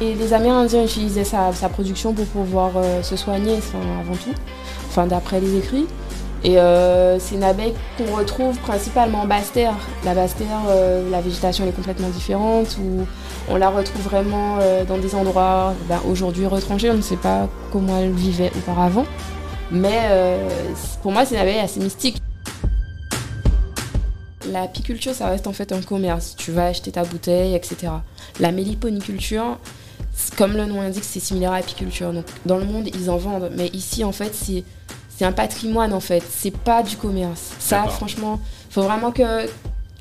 Et les Amérindiens utilisaient sa, production pour pouvoir euh, se soigner, avant tout, enfin, d'après les écrits. Et euh, c'est une abeille qu'on retrouve principalement en basse terre. La basse terre, euh, la végétation est complètement différente, ou on la retrouve vraiment dans des endroits ben, aujourd'hui retranchés, on ne sait pas comment elle vivait auparavant. Mais pour moi, c'est une abeille assez mystique. L'apiculture, ça reste en fait un commerce. Tu vas acheter ta bouteille, etc. La méliponiculture, comme le nom indique, c'est similaire à l'apiculture. Donc, dans le monde, ils en vendent. Mais ici, en fait, c'est, c'est un patrimoine, en fait. C'est pas du commerce. Ça, franchement, faut vraiment que,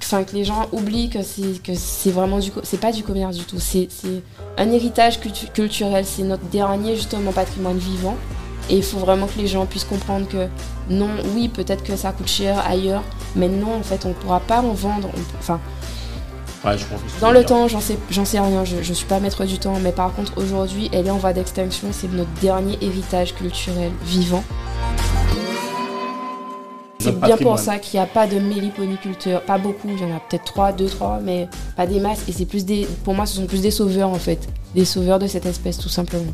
enfin, que les gens oublient que c'est, que c'est vraiment du... C'est pas du commerce du tout. C'est, c'est un héritage culturel. C'est notre dernier, justement, patrimoine vivant. Et il faut vraiment que les gens puissent comprendre que non, oui, peut-être que ça coûte cher ailleurs, mais non, en fait, on ne pourra pas en vendre. enfin, dans le temps, j'en sais, j'en sais rien, je ne suis pas maître du temps, mais par contre, aujourd'hui, elle est en voie d'extinction, c'est notre dernier héritage culturel vivant. C'est bien pour ça qu'il n'y a pas de méliponiculteurs, pas beaucoup, il y en a peut-être 3, 2, 3, mais pas des masses, et c'est plus des, pour moi, ce sont plus des sauveurs en fait, des sauveurs de cette espèce tout simplement.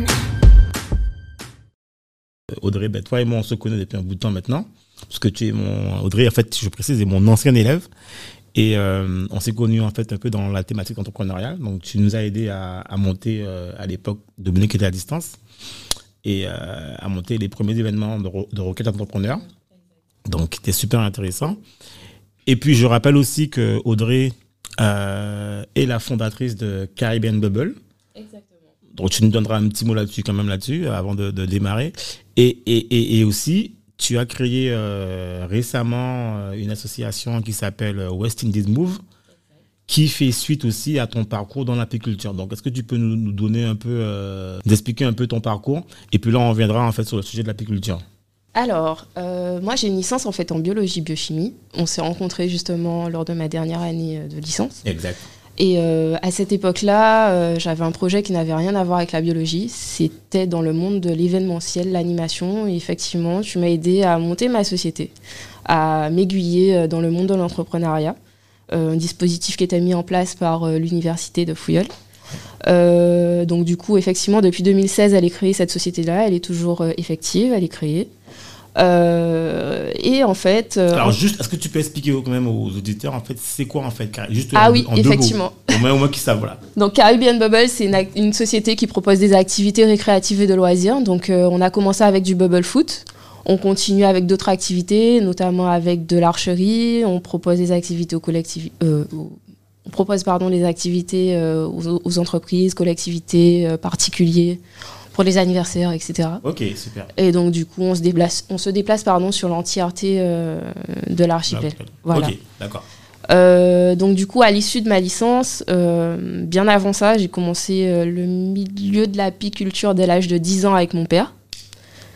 Audrey, ben, toi et moi, on se connaît depuis un bout de temps maintenant. Parce que tu es mon. Audrey, en fait, je précise, est mon ancien élève. Et euh, on s'est connus, en fait, un peu dans la thématique entrepreneuriale. Donc, tu nous as aidé à, monter, euh, à l'époque, Dominique était à distance, et euh, à monter les premiers événements de, de Rocket Entrepreneur. Donc, c'était super intéressant. Et puis, je rappelle aussi que Audrey est la fondatrice de Caribbean Bubble. Exactement. Donc, tu nous donneras un petit mot là-dessus, quand même, là-dessus, avant de, démarrer. Et, et, et, aussi, tu as créé euh, récemment euh, une association qui s'appelle euh, West Indies Move, qui fait suite aussi à ton parcours dans l'apiculture. Donc, est-ce que tu peux nous, donner un peu, d'expliquer un peu ton parcours? Et puis là, on reviendra en fait sur le sujet de l'apiculture. Alors, moi j'ai une licence en fait en biologie biochimie. On s'est rencontrés justement lors de ma dernière année de licence. Exact. Et euh, à cette époque-là, euh, j'avais un projet qui n'avait rien à voir avec la biologie. C'était dans le monde de l'événementiel, l'animation. Et effectivement, tu m'as aidé à monter ma société, à m'aiguiller euh, dans le monde de l'entrepreneuriat. un dispositif qui était mis en place par l'université de Fouilleul. donc du coup, effectivement, depuis 2016, elle est créée cette société-là. Elle est toujours effective, elle est créée. Euh, et en fait. Euh, Alors, juste, est-ce que tu peux expliquer quand même aux auditeurs, en fait, c'est quoi, en fait, juste Ah oui, effectivement. Au moins, au moins qu'ils savent, voilà. Donc, Caribbean Bubble, c'est une, société qui propose des activités récréatives et de loisirs. Donc, euh, on a commencé avec du bubble foot. On continue avec d'autres activités, notamment avec de l'archerie. On propose des activités aux collectivités. on propose pardon, des activités aux, aux, entreprises, collectivités, particuliers pour les anniversaires, etc. Ok, super. Et donc, du coup, on se déplace, on se déplace pardon, sur l'entièreté euh, de l'archipel. Voilà. Ok, d'accord. Euh, donc du coup, à l'issue de ma licence, euh, bien avant ça, j'ai commencé le milieu de l'apiculture dès l'âge de 10 ans avec mon père.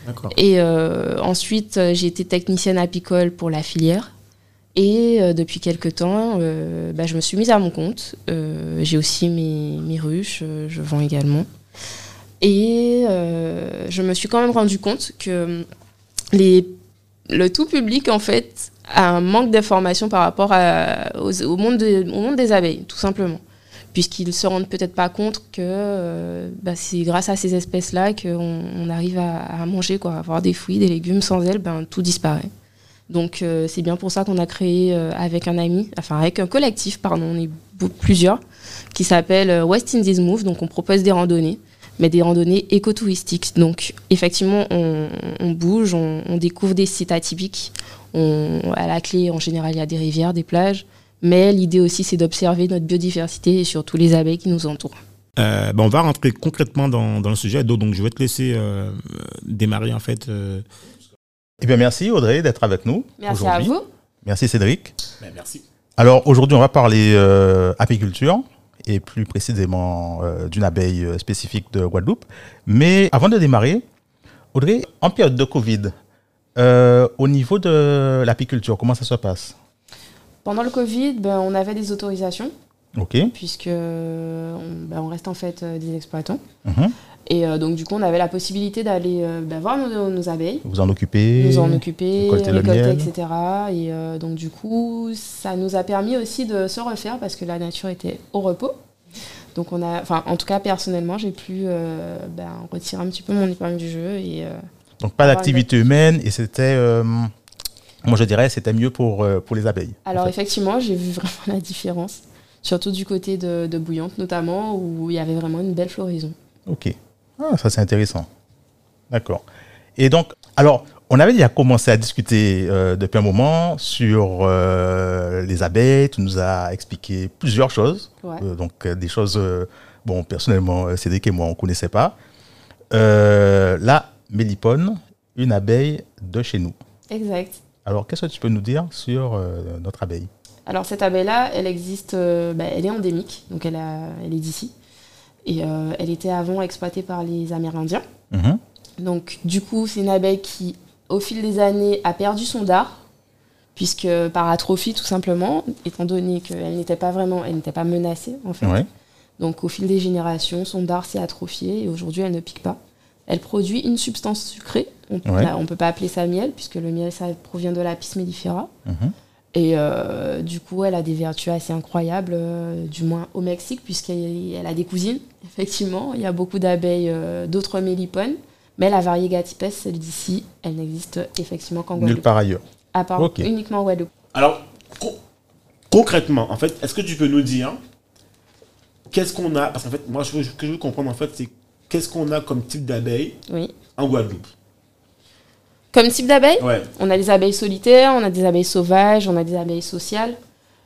D'accord. Et ensuite, j'ai été technicienne apicole pour la filière. Et depuis quelques temps, bah, je me suis mise à mon compte. j'ai aussi mes, mes ruches, je vends également. Et euh, je me suis quand même rendu compte que les, le tout public, en fait, a un manque d'informations par rapport au, monde au monde des abeilles, tout simplement. Puisqu'ils ne se rendent peut-être pas compte que euh, bah, c'est grâce à ces espèces-là qu'on on arrive à, manger, quoi, avoir des fruits, des légumes. Sans elles, ben, tout disparaît. Donc euh, c'est bien pour ça qu'on a créé avec un ami, enfin avec un collectif, pardon, on est plusieurs, qui s'appelle West Indies Move. Donc on propose des randonnées mais des randonnées écotouristiques. Donc, effectivement, on, bouge, on, découvre des sites atypiques. à la clé, en général, il y a des rivières, des plages. Mais l'idée aussi, c'est d'observer notre biodiversité et surtout les abeilles qui nous entourent. Euh, ben, on va rentrer concrètement dans, le sujet. Donc, je vais te laisser euh, démarrer en fait. Euh, Eh bien, merci Audrey d'être avec nous. Merci à vous. Merci Cédric. Ben, merci. Alors aujourd'hui, on va parler euh, apiculture et plus précisément euh, d'une abeille euh, spécifique de Guadeloupe. Mais avant de démarrer, Audrey, en période de Covid, au niveau de l'apiculture, comment ça se passe? Pendant le Covid, ben, on avait des autorisations. Ok. Puisque on, ben, on, reste en fait des exploitants. Mhm. Et euh, donc, du coup, on avait la possibilité d'aller euh, bah, voir nos, abeilles. Vous en occuper Nous en occuper, récolter, etc. Et euh, donc, du coup, ça nous a permis aussi de se refaire parce que la nature était au repos. Donc, on a, enfin, en tout cas, personnellement, j'ai pu bah, retirer un petit peu mon épingle du jeu. Et, donc, pas d'activité humaine et c'était. moi, je dirais, c'était mieux pour, pour les abeilles. Alors, effectivement, j'ai vu vraiment la différence. Surtout du côté de, de Bouillante, notamment, où il y avait vraiment une belle floraison. Ok. Ah, ça c'est intéressant. D'accord. Et donc, alors, on avait déjà commencé à discuter euh, depuis un moment sur euh, les abeilles. Tu nous as expliqué plusieurs choses. Euh, donc, des choses, bon, personnellement, Cédric et moi, on ne connaissait pas. la mélipone, une abeille de chez nous. Exact. Alors, qu'est-ce que tu peux nous dire sur notre abeille? Alors, cette abeille-là, elle existe, bah, elle est endémique, donc elle, elle est d'ici. Et euh, elle était avant exploitée par les Amérindiens. Mhm. Donc, du coup, c'est une abeille qui, au fil des années, a perdu son dard, puisque par atrophie, tout simplement, étant donné qu'elle n'était pas vraiment, elle n'était pas menacée, en fait. Donc, au fil des générations, son dard s'est atrophié et aujourd'hui, elle ne pique pas. Elle produit une substance sucrée. On ne peut pas appeler ça miel, puisque le miel, ça provient de l'apis mellifera. Mhm. Et euh, du coup, elle a des vertus assez incroyables, euh, du moins au Mexique, puisqu'elle a des cousines, effectivement. Il y a beaucoup d'abeilles euh, d'autres mélipones. Mais la variété Gatipes, celle d'ici, elle n'existe effectivement qu'en Guadeloupe. Nulle part ailleurs. À part uniquement en Guadeloupe. Alors, concrètement, en fait, est-ce que tu peux nous dire qu'est-ce qu'on a? Parce qu'en fait, moi, ce que je veux comprendre, en fait, c'est qu'est-ce qu'on a comme type d'abeilles oui. en Guadeloupe? Comme type d'abeilles On a des abeilles solitaires, on a des abeilles sauvages, on a des abeilles sociales.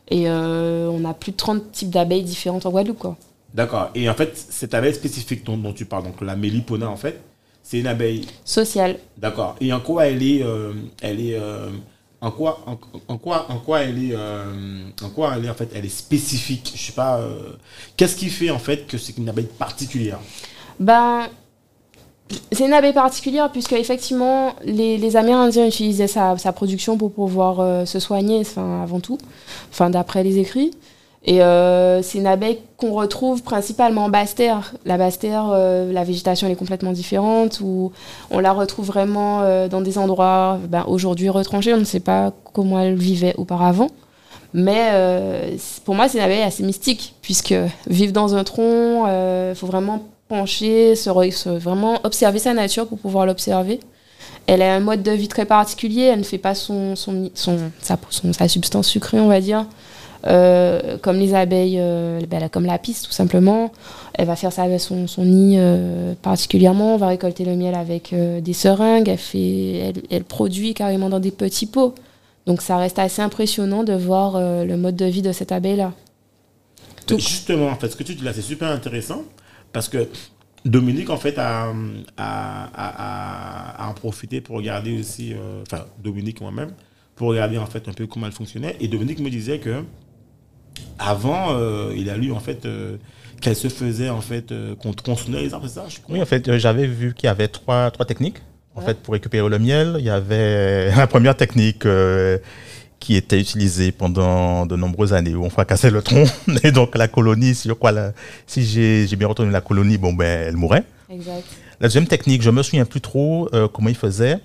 Et euh, on a plus de 30 types d'abeilles différentes en Guadeloupe. quoi. D'accord. Et en fait, cette abeille spécifique dont, tu parles, donc la mélipona, en fait, c'est une abeille sociale. D'accord. Et en quoi elle est, euh, elle est, euh, en quoi, en, quoi, en quoi elle est, en quoi elle est en fait, elle est spécifique? Je sais pas. Qu'est-ce qui fait en fait que c'est une abeille particulière? Ben, c'est une abeille particulière puisque effectivement les, Amérindiens utilisaient sa, production pour pouvoir euh, se soigner, avant tout, enfin, d'après les écrits. Et euh, c'est une abeille qu'on retrouve principalement en basse terre. La basse terre, euh, la végétation est complètement différente, ou on la retrouve vraiment dans des endroits ben, aujourd'hui retranchés. On ne sait pas comment elle vivait auparavant. Mais pour moi, c'est une abeille assez mystique, puisque vivre dans un tronc, il faut vraiment pencher, se, vraiment observer sa nature pour pouvoir l'observer. Elle a un mode de vie très particulier, elle ne fait pas son, son, son, sa, sa, substance sucrée, on va dire, euh, comme les abeilles, euh, ben, comme la piste tout simplement. Elle va faire ça son, son nid euh, particulièrement, on va récolter le miel avec des seringues, elle, fait, elle, elle, produit carrément dans des petits pots. Donc ça reste assez impressionnant de voir le mode de vie de cette abeille-là. Justement, en fait, ce que tu dis là, c'est super intéressant. Parce que Dominique, en fait, a, a, en profité pour regarder aussi, euh, enfin, Dominique moi-même, pour regarder en fait un peu comment elle fonctionnait. Et Dominique me disait que avant, euh, il a lu en fait euh, qu'elle se faisait en fait qu'on tronçonnait les arbres, c'est ça je Oui, en fait, j'avais vu qu'il y avait trois, trois techniques en fait pour récupérer le miel. Il y avait la première technique qui était utilisé pendant de nombreuses années où on fracassait le tronc. Et donc la colonie, sur quoi si j'ai bien retenu la colonie, bon ben elle mourait. Exact. La deuxième technique, je me souviens plus trop euh, comment il faisait.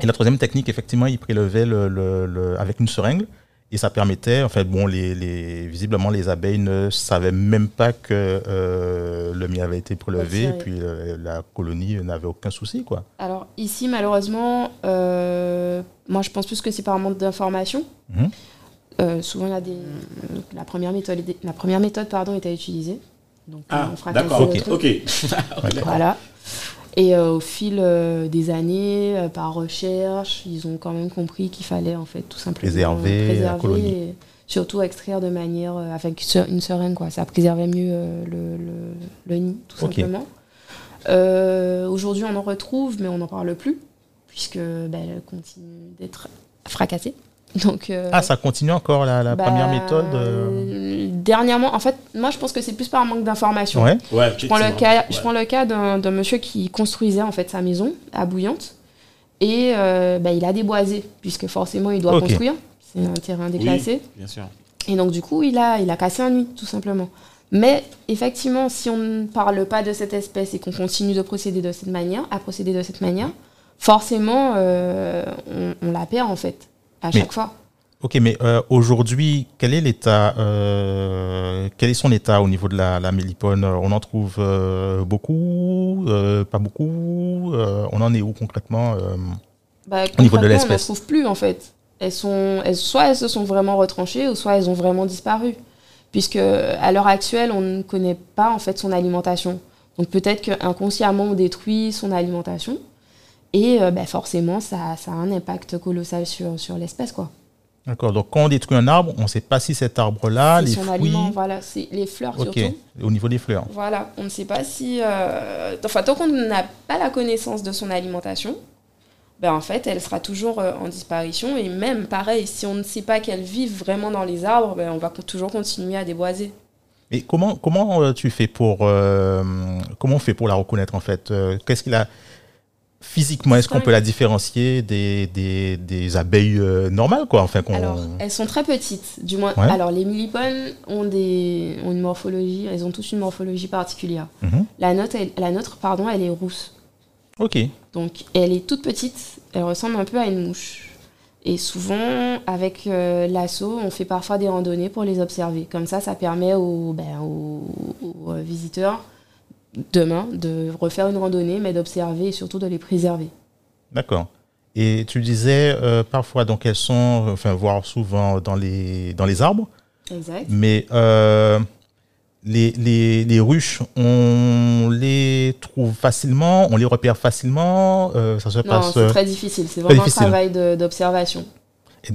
Et la troisième technique, effectivement, il prélevait le, le, avec une seringue et ça permettait, en fait, bon, les, les, visiblement, les abeilles ne savaient même pas que euh, le miel avait été prélevé, et puis euh, la colonie n'avait aucun souci, quoi. Alors, ici, malheureusement, euh, moi, je pense plus que c'est par manque d'information. Mhm. souvent, il y a des... la, première méthode, la première méthode pardon, était utilisée. Donc, ah, d'accord, ok. ok. voilà. Et euh, au fil euh, des années, euh, par recherche, ils ont quand même compris qu'il fallait en fait tout simplement préserver, la colonie. Et surtout extraire de manière avec une seringue quoi. Ça préservait mieux le, le, le, nid tout simplement. Aujourd'hui, on en retrouve, mais on n'en parle plus puisque bah, elle continue d'être fracassée. Donc, euh, ah, ça continue encore la, bah, première méthode euh Dernièrement, en fait, moi je pense que c'est plus par manque d'information. Ouais. je, prends le cas, je prends le cas d'un monsieur qui construisait en fait sa maison à Bouillante et euh, bah, il a déboisé, puisque forcément il doit construire. C'est un terrain déclassé. bien sûr. Et donc du coup, il a, il a cassé un nid, tout simplement. Mais effectivement, si on ne parle pas de cette espèce et qu'on continue de procéder de cette manière, à procéder de cette manière, forcément, on, on la perd en fait à chaque fois. Ok, mais euh, aujourd'hui, quel est l'état, euh, quel est son état au niveau de la, mélipone? On en trouve euh, beaucoup, pas beaucoup. on en est où concrètement bah, au niveau de l'espèce On n'en trouve plus en fait. Elles sont, elles, soit elles se sont vraiment retranchées, ou soit elles ont vraiment disparu, puisque à l'heure actuelle, on ne connaît pas en fait son alimentation. Donc peut-être qu'inconsciemment on détruit son alimentation. Et euh, bah, forcément, ça, ça, a un impact colossal sur, sur l'espèce. quoi. D'accord, donc quand on détruit un arbre, on ne sait pas si cet arbre-là, les son fruits... aliment, voilà, c'est les fleurs surtout. au niveau des fleurs. Voilà, on ne sait pas si... Euh, enfin, tant qu'on n'a pas la connaissance de son alimentation, ben, en fait, elle sera toujours euh, en disparition. Et même, pareil, si on ne sait pas qu'elle vit vraiment dans les arbres, ben, on va toujours continuer à déboiser. Et comment, comment tu fais pour... comment on fait pour la reconnaître, en fait Qu'est-ce qu'il a physiquement, est-ce qu'on peut la différencier des, des, abeilles euh, normales quoi enfin, Alors, elles sont très petites, du moins. Alors, les millipones ont, des, ont une morphologie, elles ont tous une morphologie particulière. Mhm. la, note, la nôtre, pardon, elle est rousse. Ok. Donc, elle est toute petite, elle ressemble un peu à une mouche. Et souvent, avec euh, l'assaut, on fait parfois des randonnées pour les observer. Comme ça, ça permet aux, ben, aux euh, visiteurs demain de refaire une randonnée, mais d'observer et surtout de les préserver. D'accord. Et tu disais euh, parfois, donc elles sont, enfin, voire souvent dans les, dans les arbres. Exact. Mais euh, les, les, les, ruches, on les trouve facilement, on les repère facilement. Euh, ça se non, c'est très difficile. C'est vraiment un travail d'observation.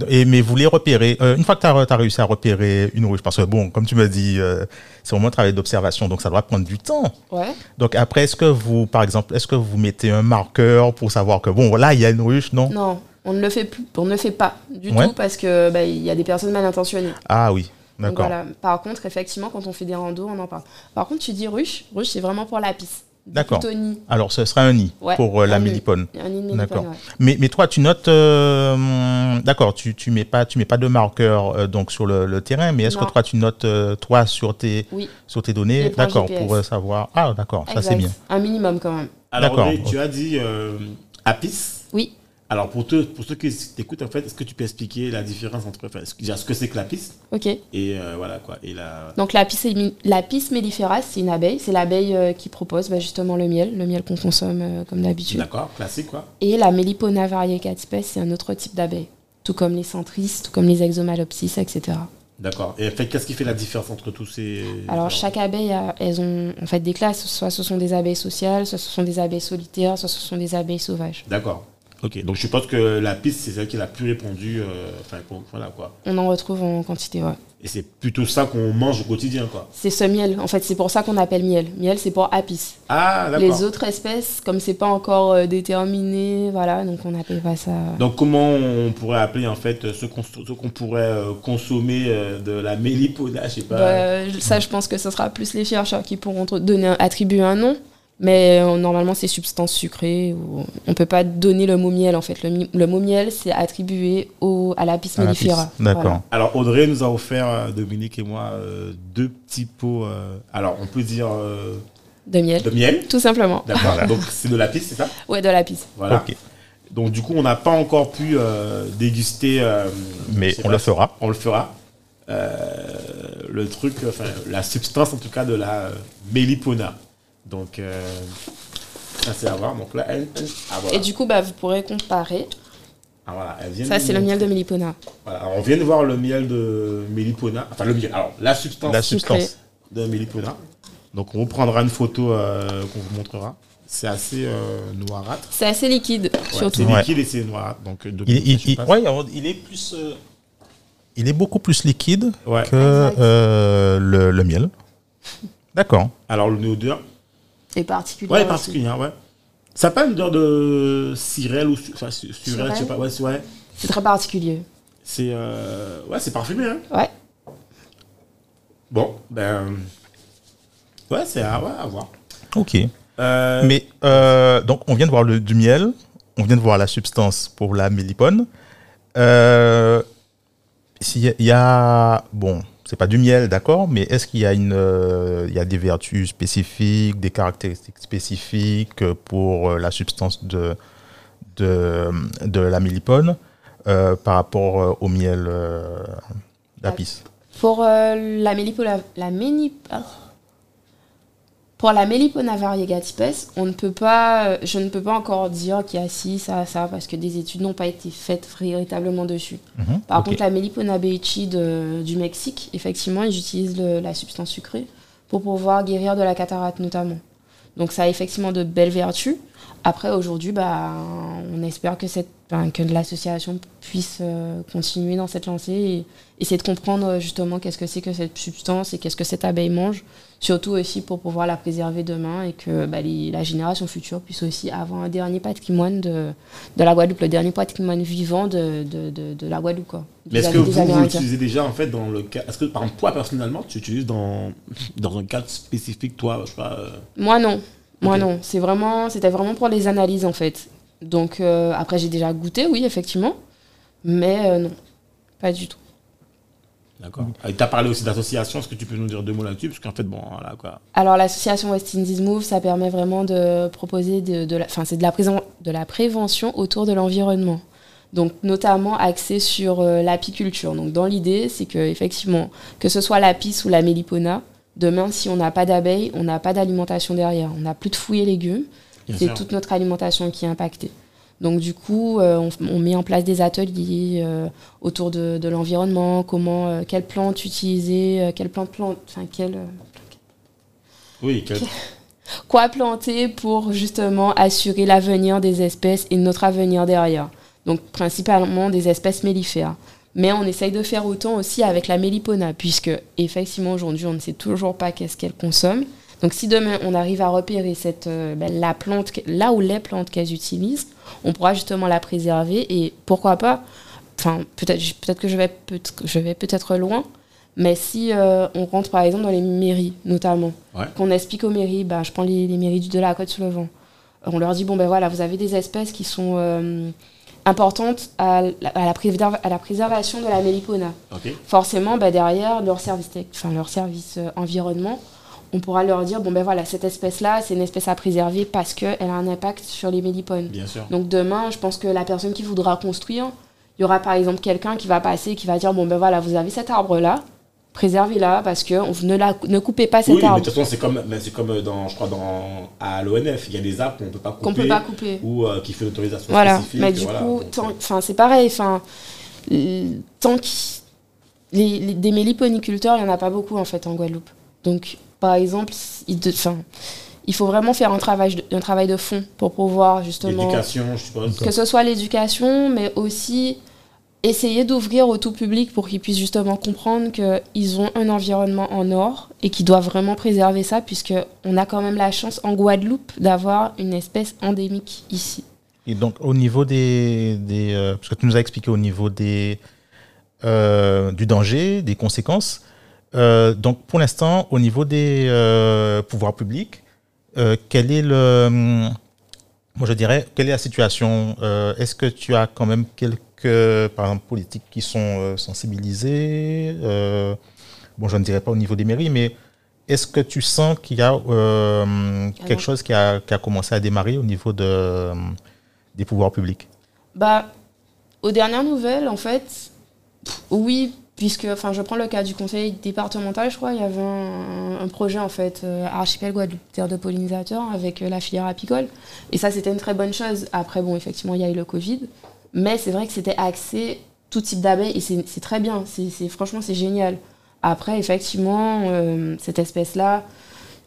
Et, mais vous les repérez, euh, une fois que tu as, réussi à repérer une ruche, parce que bon, comme tu me dis, euh, c'est vraiment un travail d'observation, donc ça doit prendre du temps. Ouais. Donc après, est-ce que vous, par exemple, est-ce que vous mettez un marqueur pour savoir que bon, là, il y a une ruche, non? Non, on ne le fait plus, on ne le fait pas du tout parce que bah, il y a des personnes mal intentionnées. Ah oui. D'accord. Voilà. Par contre, effectivement, quand on fait des randos, on en parle. Par contre, tu dis ruche, ruche, c'est vraiment pour la piste. D'accord. Alors, ce sera un nid pour euh, la mélipone. D'accord. Mais, mais toi, tu notes. Euh, d'accord, tu, tu mets pas tu mets pas de marqueur euh, donc sur le, terrain, mais est-ce que toi tu notes toi sur tes sur tes données, d'accord, pour savoir. Ah, d'accord, ça c'est bien. Un minimum quand même. Alors, tu as dit Apis. Oui. Alors, pour, te, pour ceux qui t'écoutent, en fait, est-ce que tu peux expliquer la différence entre enfin, ce que c'est que la pisse Ok. Et euh, voilà quoi. Et la... Donc, la pisse, la mellifera, c'est une abeille. C'est l'abeille euh, qui propose bah, justement le miel, le miel qu'on consomme euh, comme d'habitude. D'accord, classique quoi. Et la Melipona variegata c'est un autre type d'abeille. Tout comme les centris, tout comme les exomalopsis, etc. D'accord. Et en fait, qu'est-ce qui fait la différence entre tous ces. Alors, chaque abeille, elles ont en fait des classes. Soit ce sont des abeilles sociales, soit ce sont des abeilles solitaires, soit ce sont des abeilles sauvages. D'accord. Ok, donc je pense que la piste, c'est celle qui est la plus répandue. Euh, enfin, voilà quoi. On en retrouve en quantité, ouais. Et c'est plutôt ça qu'on mange au quotidien, quoi. C'est ce miel. En fait, c'est pour ça qu'on appelle miel. Miel, c'est pour apis. Ah, d'accord. Les autres espèces, comme c'est pas encore euh, déterminé, voilà, donc on appelle pas ça. Donc comment on pourrait appeler en fait ce qu'on pourrait euh, consommer de la mélipona, je sais pas. Bah, ça, je pense que ce sera plus les chercheurs qui pourront donner, attribuer un nom. Mais euh, normalement, c'est substance sucrée. Ou... On ne peut pas donner le mot miel, en fait. Le, mot miel, c'est attribué au, à l'apis mellifera. D'accord. Alors, Audrey nous a offert, euh, Dominique et moi, euh, deux petits pots. alors, on peut dire. de miel. De miel. Tout simplement. D'accord. Donc, c'est de l'apis, c'est ça? Oui, de l'apis. Voilà. Donc, du coup, on n'a pas encore pu déguster. Mais on le fera. On le fera. le truc, enfin, la substance en tout cas de la mélipona. Donc, euh, ça c'est à voir. Donc là, elle, ah, Et du coup, bah, vous pourrez comparer. Ah, voilà, elle vient ça, c'est le miel de Mélipona. Voilà, on vient de voir le miel de Mélipona. Enfin, le miel. Alors, la substance, la substance. de Mélipona. Donc, on prendra une photo euh, qu'on vous montrera. C'est assez euh, noirâtre. C'est assez liquide, surtout. C'est liquide et c'est noirâtre. Donc, il, il, il, ouais, il est plus. il est beaucoup plus liquide que le, le, miel. D'accord. Alors, le est particulière. Ouais, particulière, ouais. Ça n'a pas une odeur de sirène ou enfin, surelle, je sais pas. Ouais, ouais. C'est très particulier. C'est euh, ouais, c'est parfumé, hein. Ouais. Bon, ben ouais, c'est à, ouais, à voir. Ok. Euh, Mais euh, donc, on vient de voir le, du miel, on vient de voir la substance pour la mélipone. Euh, S'il y a, bon, c'est pas du miel, d'accord, mais est-ce qu'il y a une, il y a des vertus spécifiques, des caractéristiques spécifiques pour la substance de de, de la mélipone par rapport au miel d'apis Pour la mélipone, la, la pour la Melipona variegatipes, on ne peut pas, je ne peux pas encore dire qu'il y a ci, ça, ça, parce que des études n'ont pas été faites véritablement dessus. Mhm, Par contre, la Melipona beichi du Mexique, effectivement, ils utilisent la substance sucrée pour pouvoir guérir de la cataracte notamment. Donc ça a effectivement de belles vertus. Après, aujourd'hui, bah, on espère que, cette, que l'association puisse euh, continuer dans cette lancée et essayer de comprendre justement qu'est-ce que c'est que cette substance et qu'est-ce que cette abeille mange surtout aussi pour pouvoir la préserver demain et que bah, la génération future puisse aussi avoir un dernier patrimoine de, de la Guadeloupe, le dernier patrimoine vivant de, de, de, la Guadeloupe. Quoi, Mais est-ce que vous, vous l'utilisez déjà en fait dans le cas Est-ce que par exemple, toi personnellement, tu utilises dans, dans un cadre spécifique, toi, je sais pas euh? Moi non. Moi non. C'est vraiment, c'était vraiment pour les analyses en fait. Donc euh, après, j'ai déjà goûté, oui, effectivement. Mais euh, non, pas du tout. D'accord. Tu as parlé aussi d'association, est-ce que tu peux nous dire deux mots là-dessus? Parce qu'en fait, bon, voilà quoi. Alors, l'association West Indies Move, ça permet vraiment de proposer de, de la, c'est de la, de la prévention autour de l'environnement. Donc, notamment axé sur euh, l'apiculture. Donc, dans l'idée, c'est que, effectivement, que ce soit l'apis ou la mélipona, demain, si on n'a pas d'abeilles, on n'a pas d'alimentation derrière. On n'a plus de fruits et légumes. C'est toute notre alimentation qui est impactée. Donc du coup, euh, on, met en place des ateliers euh, autour de, l'environnement, comment, euh, quelles plantes utiliser, quelles plantes planter, enfin quelles... oui, quoi planter pour justement assurer l'avenir des espèces et notre avenir derrière. Donc principalement des espèces mellifères. Mais on essaye de faire autant aussi avec la mélipona, puisque effectivement aujourd'hui on ne sait toujours pas qu'est-ce qu'elle consomme. Donc si demain on arrive à repérer cette, euh, ben, la plante, là où les plantes qu'elles utilisent, on pourra justement la préserver et pourquoi pas, enfin peut-être peut que je vais, peut je vais peut-être loin, mais si euh, on rentre par exemple dans les mairies notamment, qu'on explique aux mairies, ben, je prends les, mairies du de la côte sous le vent, on leur dit bon ben voilà vous avez des espèces qui sont euh, importantes à, la, à, la préservation de la mélipona. Forcément ben, derrière leur service, enfin, leur service environnement on pourra leur dire bon ben voilà cette espèce là c'est une espèce à préserver parce qu'elle a un impact sur les mélipones. Bien sûr. Donc demain je pense que la personne qui voudra construire, il y aura par exemple quelqu'un qui va passer qui va dire bon ben voilà vous avez cet arbre là, préservez-la parce que ne la ne coupez pas cet arbre. Oui, de toute façon c'est comme c'est comme dans je crois dans à l'ONF il y a des arbres qu'on peut pas couper. Qu'on peut pas couper. Ou euh, qui fait l'autorisation voilà. Mais du coup enfin c'est pareil enfin tant que les, des méliponiculteurs il y en a pas beaucoup en fait en Guadeloupe. Donc par exemple, il, il faut vraiment faire un travail, de, un travail de fond pour pouvoir justement... L'éducation, je suppose. Que ce soit l'éducation, mais aussi essayer d'ouvrir au tout public pour qu'ils puissent justement comprendre qu'ils ont un environnement en or et qu'ils doivent vraiment préserver ça, puisqu'on a quand même la chance en Guadeloupe d'avoir une espèce endémique ici. Et donc, au niveau des. des euh, parce que tu nous as expliqué au niveau des, euh, du danger, des conséquences. Euh, donc, pour l'instant, au niveau des euh, pouvoirs publics, euh, quel est le, moi je dirais, quelle est la situation? Est-ce que tu as quand même quelques, par exemple, politiques qui sont sensibilisées Bon, je ne dirais pas au niveau des mairies, mais est-ce que tu sens qu'il y a quelque chose qui a, qui a, commencé à démarrer au niveau de, des pouvoirs publics? Bah, aux dernières nouvelles, en fait, oui, puisque enfin je prends le cas du conseil départemental je crois il y avait un, projet en fait euh, archipel Guadeloupe terre de pollinisateurs avec euh, la filière apicole. Et ça c'était une très bonne chose. Après bon effectivement il y a eu le covid. Mais c'est vrai que c'était axé tout type d'abeilles et c'est très bien. C'est franchement c'est génial. Après effectivement euh, cette espèce là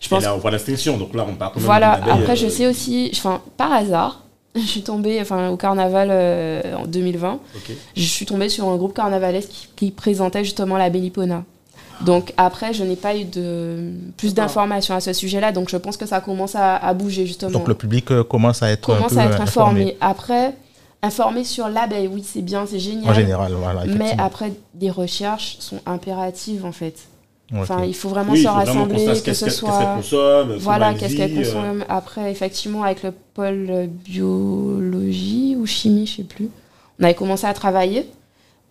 je pense et là on voit l'extinction donc là on parle voilà. après je sais aussi enfin par hasard je suis tombée enfin, au carnaval euh, en 2020. Je suis tombée sur un groupe carnavalesque qui, présentait justement la Bellipona. Donc après, je n'ai pas eu de plus d'informations à ce sujet-là, donc je pense que ça commence à, bouger justement. Donc le public euh, commence à être commence à être informé. Après, informé sur l'abeille, oui, c'est bien, c'est génial. En général, voilà. Mais après, des recherches sont impératives en fait. Enfin, il faut vraiment se rassembler, que ce soit. Qu'est-ce qu'elle consomme, voilà, qu'est-ce qu'elle euh. consomme. Après, effectivement, avec le pôle biologie ou chimie, je sais plus, on avait commencé à travailler.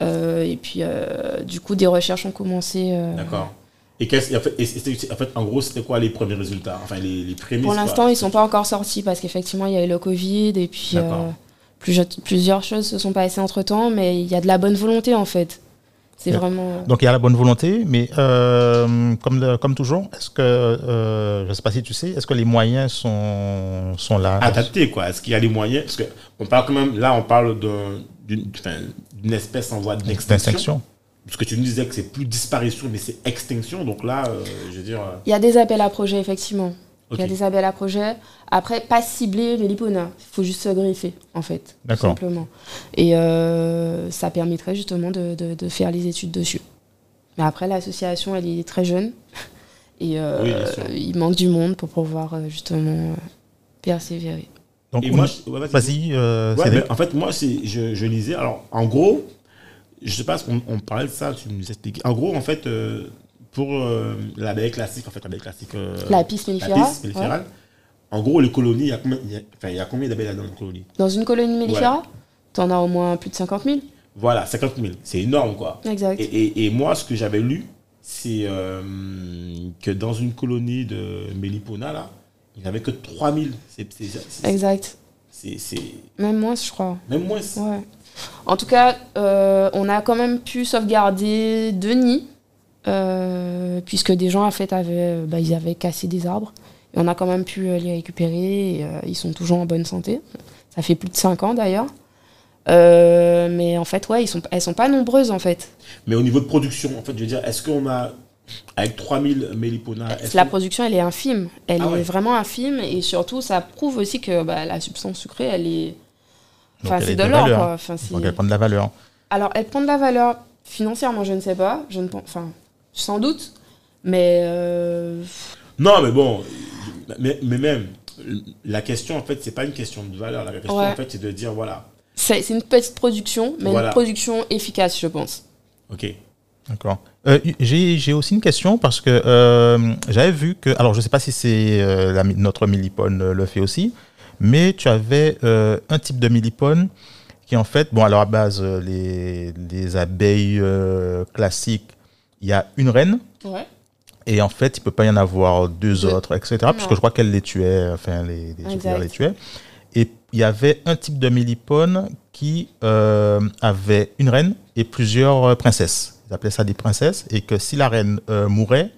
Euh, et puis, euh, du coup, des recherches ont commencé. D'accord. Et, en, fait, en, fait, en gros, c'était quoi les premiers résultats? Enfin, les, les premiers. Pour l'instant, ils ne sont pas encore sortis parce qu'effectivement, il y a eu le Covid et puis plusieurs choses se sont passées entre temps, mais il y a de la bonne volonté en fait. C'est vraiment. Donc il y a la bonne volonté, mais euh, comme, comme toujours, est-ce que, euh, je ne sais pas si tu sais, est-ce que les moyens sont, sont là? Adaptés, quoi. Est-ce qu'il y a les moyens? Parce que on parle quand même, là, on parle d'une espèce en voie d'extinction. Parce que tu nous disais que c'est plus disparition, mais c'est extinction. Donc là, euh, je veux dire. Il y a des appels à projets, effectivement. Il y a des appels à projets. Après, pas cibler les liponas. Il faut juste se griffer, en fait. D'accord. Simplement. Et euh, ça permettrait justement de, de, faire les études dessus. Mais après, l'association, elle est très jeune. Et euh, il manque du monde pour pouvoir euh, justement persévérer. Donc, moi, vas-y. en fait, moi, je, je lisais. Alors, en gros, je sais pas, on, on parlait de ça, tu nous expliquais. En gros, en fait, pour euh, l'abeille classique, en fait, l'abeille classique. Euh, la piste mellifera. En gros, les colonies, il y a combien, il y a combien d'abeilles dans une colonie Dans une colonie mellifera Tu en as au moins plus de 50 000 Voilà, 50 000. C'est énorme, quoi. Exact. Et, et, moi, ce que j'avais lu, c'est euh, que dans une colonie de Mélipona, là, il n'y avait que 3 000. exact. C'est. Même moins, je crois. Même moins Ouais. En tout cas, on a quand même pu sauvegarder deux nids euh, puisque des gens en fait avaient, bah, ils avaient cassé des arbres. Et on a quand même pu euh, les récupérer. Et, euh, ils sont toujours en bonne santé. Ça fait plus de 5 ans d'ailleurs. mais en fait, ouais, ils sont, elles sont pas nombreuses en fait. Mais au niveau de production, en fait, je veux dire, est-ce qu'on a avec 3000 méliponas La production, elle est infime. Elle ah est vraiment infime et surtout, ça prouve aussi que bah, la substance sucrée, elle est. Enfin, c'est de, l'or. Enfin, Donc elle prend de la valeur. Alors, elle prend de la valeur financièrement, je ne sais pas. Je ne pense. Enfin, sans doute. Mais. Euh, non, mais bon. Mais, mais, même, la question, en fait, c'est pas une question de valeur. La question, en fait, c'est de dire, voilà. C'est une petite production, mais une production efficace, je pense. Ok. D'accord. Euh, j'ai aussi une question parce que euh, j'avais vu que, alors je ne sais pas si c'est notre millipone le fait aussi, mais tu avais un type de millipone qui en fait, bon alors à base les, les abeilles classiques il y a une reine. Et en fait, il peut pas y en avoir deux autres, etc. Puisque je crois qu'elle les tuait, enfin, les, les, les tuait. Et il y avait un type de mélipone qui euh, avait une reine et plusieurs euh, princesses. Ils appelaient ça des princesses. Et que si la reine euh, mourait,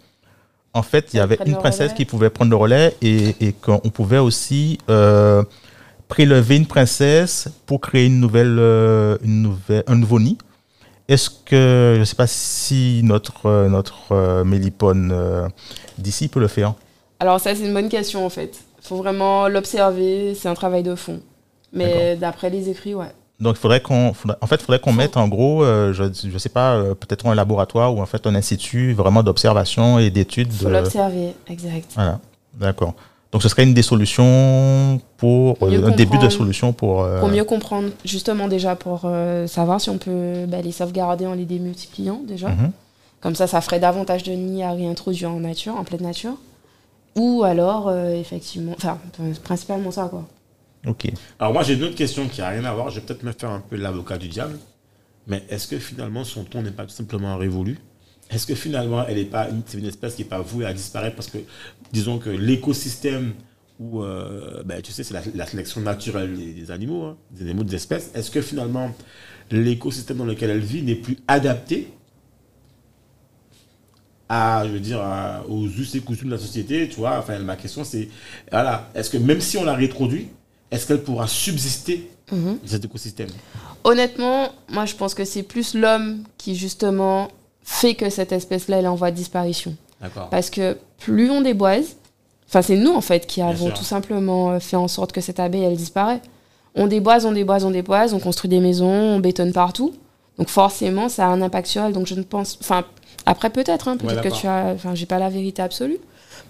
en fait, il y avait une princesse qui pouvait prendre le relais et, et qu'on pouvait aussi prélever une princesse pour créer une nouvelle, une nouvelle, un nouveau nid. Est-ce que, je ne sais pas si notre, euh, notre euh, mélipone euh, d'ici peut le faire Alors ça, c'est une bonne question en fait. Il faut vraiment l'observer, c'est un travail de fond. Mais d'après les écrits, ouais. Donc, il faudrait qu'on, en fait, faudrait qu'on mette en gros, je ne sais pas, peut-être un laboratoire ou en fait un institut vraiment d'observation et d'études. Il faut l'observer, exact. Voilà, d'accord. Donc ce serait une des solutions pour euh, un début de solution pour euh, pour mieux comprendre justement déjà pour euh, savoir si on peut bah, les sauvegarder en les démultipliant déjà. Mhm. Comme ça, ça ferait davantage de nids à réintroduire en nature, en pleine nature. Ou alors effectivement, enfin principalement ça quoi. Ok. Alors moi j'ai une autre question qui a rien à voir. Je vais peut-être me faire un peu l'avocat du diable. Mais est-ce que finalement son ton n'est pas tout simplement révolu? Est-ce que finalement, elle est pas une, c'est une espèce qui n'est pas vouée à disparaître parce que, disons que l'écosystème où, euh, ben, tu sais, c'est la, sélection naturelle des, animaux, hein, des animaux, des espèces, est-ce que finalement, l'écosystème dans lequel elle vit n'est plus adapté à, je veux dire, aux us et coutumes de la société, tu vois? Enfin, ma question, c'est, voilà, est-ce que même si on la réintroduit, est-ce qu'elle pourra subsister mhm. dans cet écosystème? Honnêtement, moi, je pense que c'est plus l'homme qui, justement, fait que cette espèce-là, elle est en voie de disparition. Parce que plus on déboise, enfin c'est nous en fait qui avons tout simplement euh, fait en sorte que cette abeille, elle disparaît. On déboise, on déboise, on déboise, on construit des maisons, on bétonne partout. Donc forcément, ça a un impact sur elle. Donc je ne pense, enfin après peut-être, hein, peut-être que tu as, enfin j'ai pas la vérité absolue,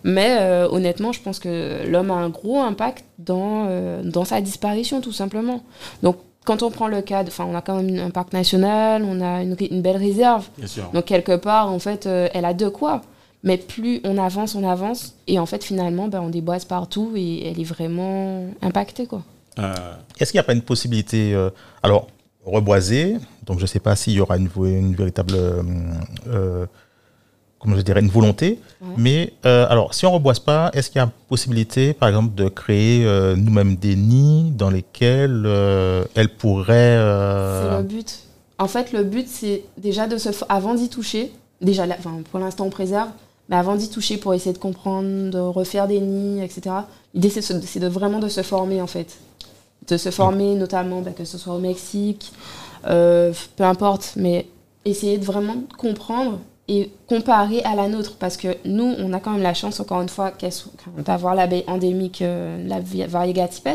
mais euh, honnêtement, je pense que l'homme a un gros impact dans euh, dans sa disparition tout simplement. Donc quand on prend le cas, enfin, on a quand même un parc national, on a une, une belle réserve. Bien sûr. Donc quelque part, en fait, euh, elle a de quoi. Mais plus on avance, on avance, et en fait, finalement, ben, on déboise partout et elle est vraiment impactée, quoi. Euh. Est-ce qu'il n'y a pas une possibilité, euh, alors reboiser, donc je ne sais pas s'il y aura une, une véritable comment je dirais, une volonté. Mais euh, alors, si on ne reboise pas, est-ce qu'il y a possibilité, par exemple, de créer euh, nous-mêmes des nids dans lesquels euh, elle pourrait. C'est le but. En fait, le but, c'est déjà de se. Avant d'y toucher, déjà, pour l'instant, on préserve, mais avant d'y toucher pour essayer de comprendre, de refaire des nids, etc., l'idée, c'est de, vraiment de se former, en fait. De se former, notamment, bah, que ce soit au Mexique, peu importe, mais essayer de vraiment comprendre et comparer à la nôtre. Parce que nous on a quand même la chance encore une fois d'avoir l'abeille endémique euh, la variegata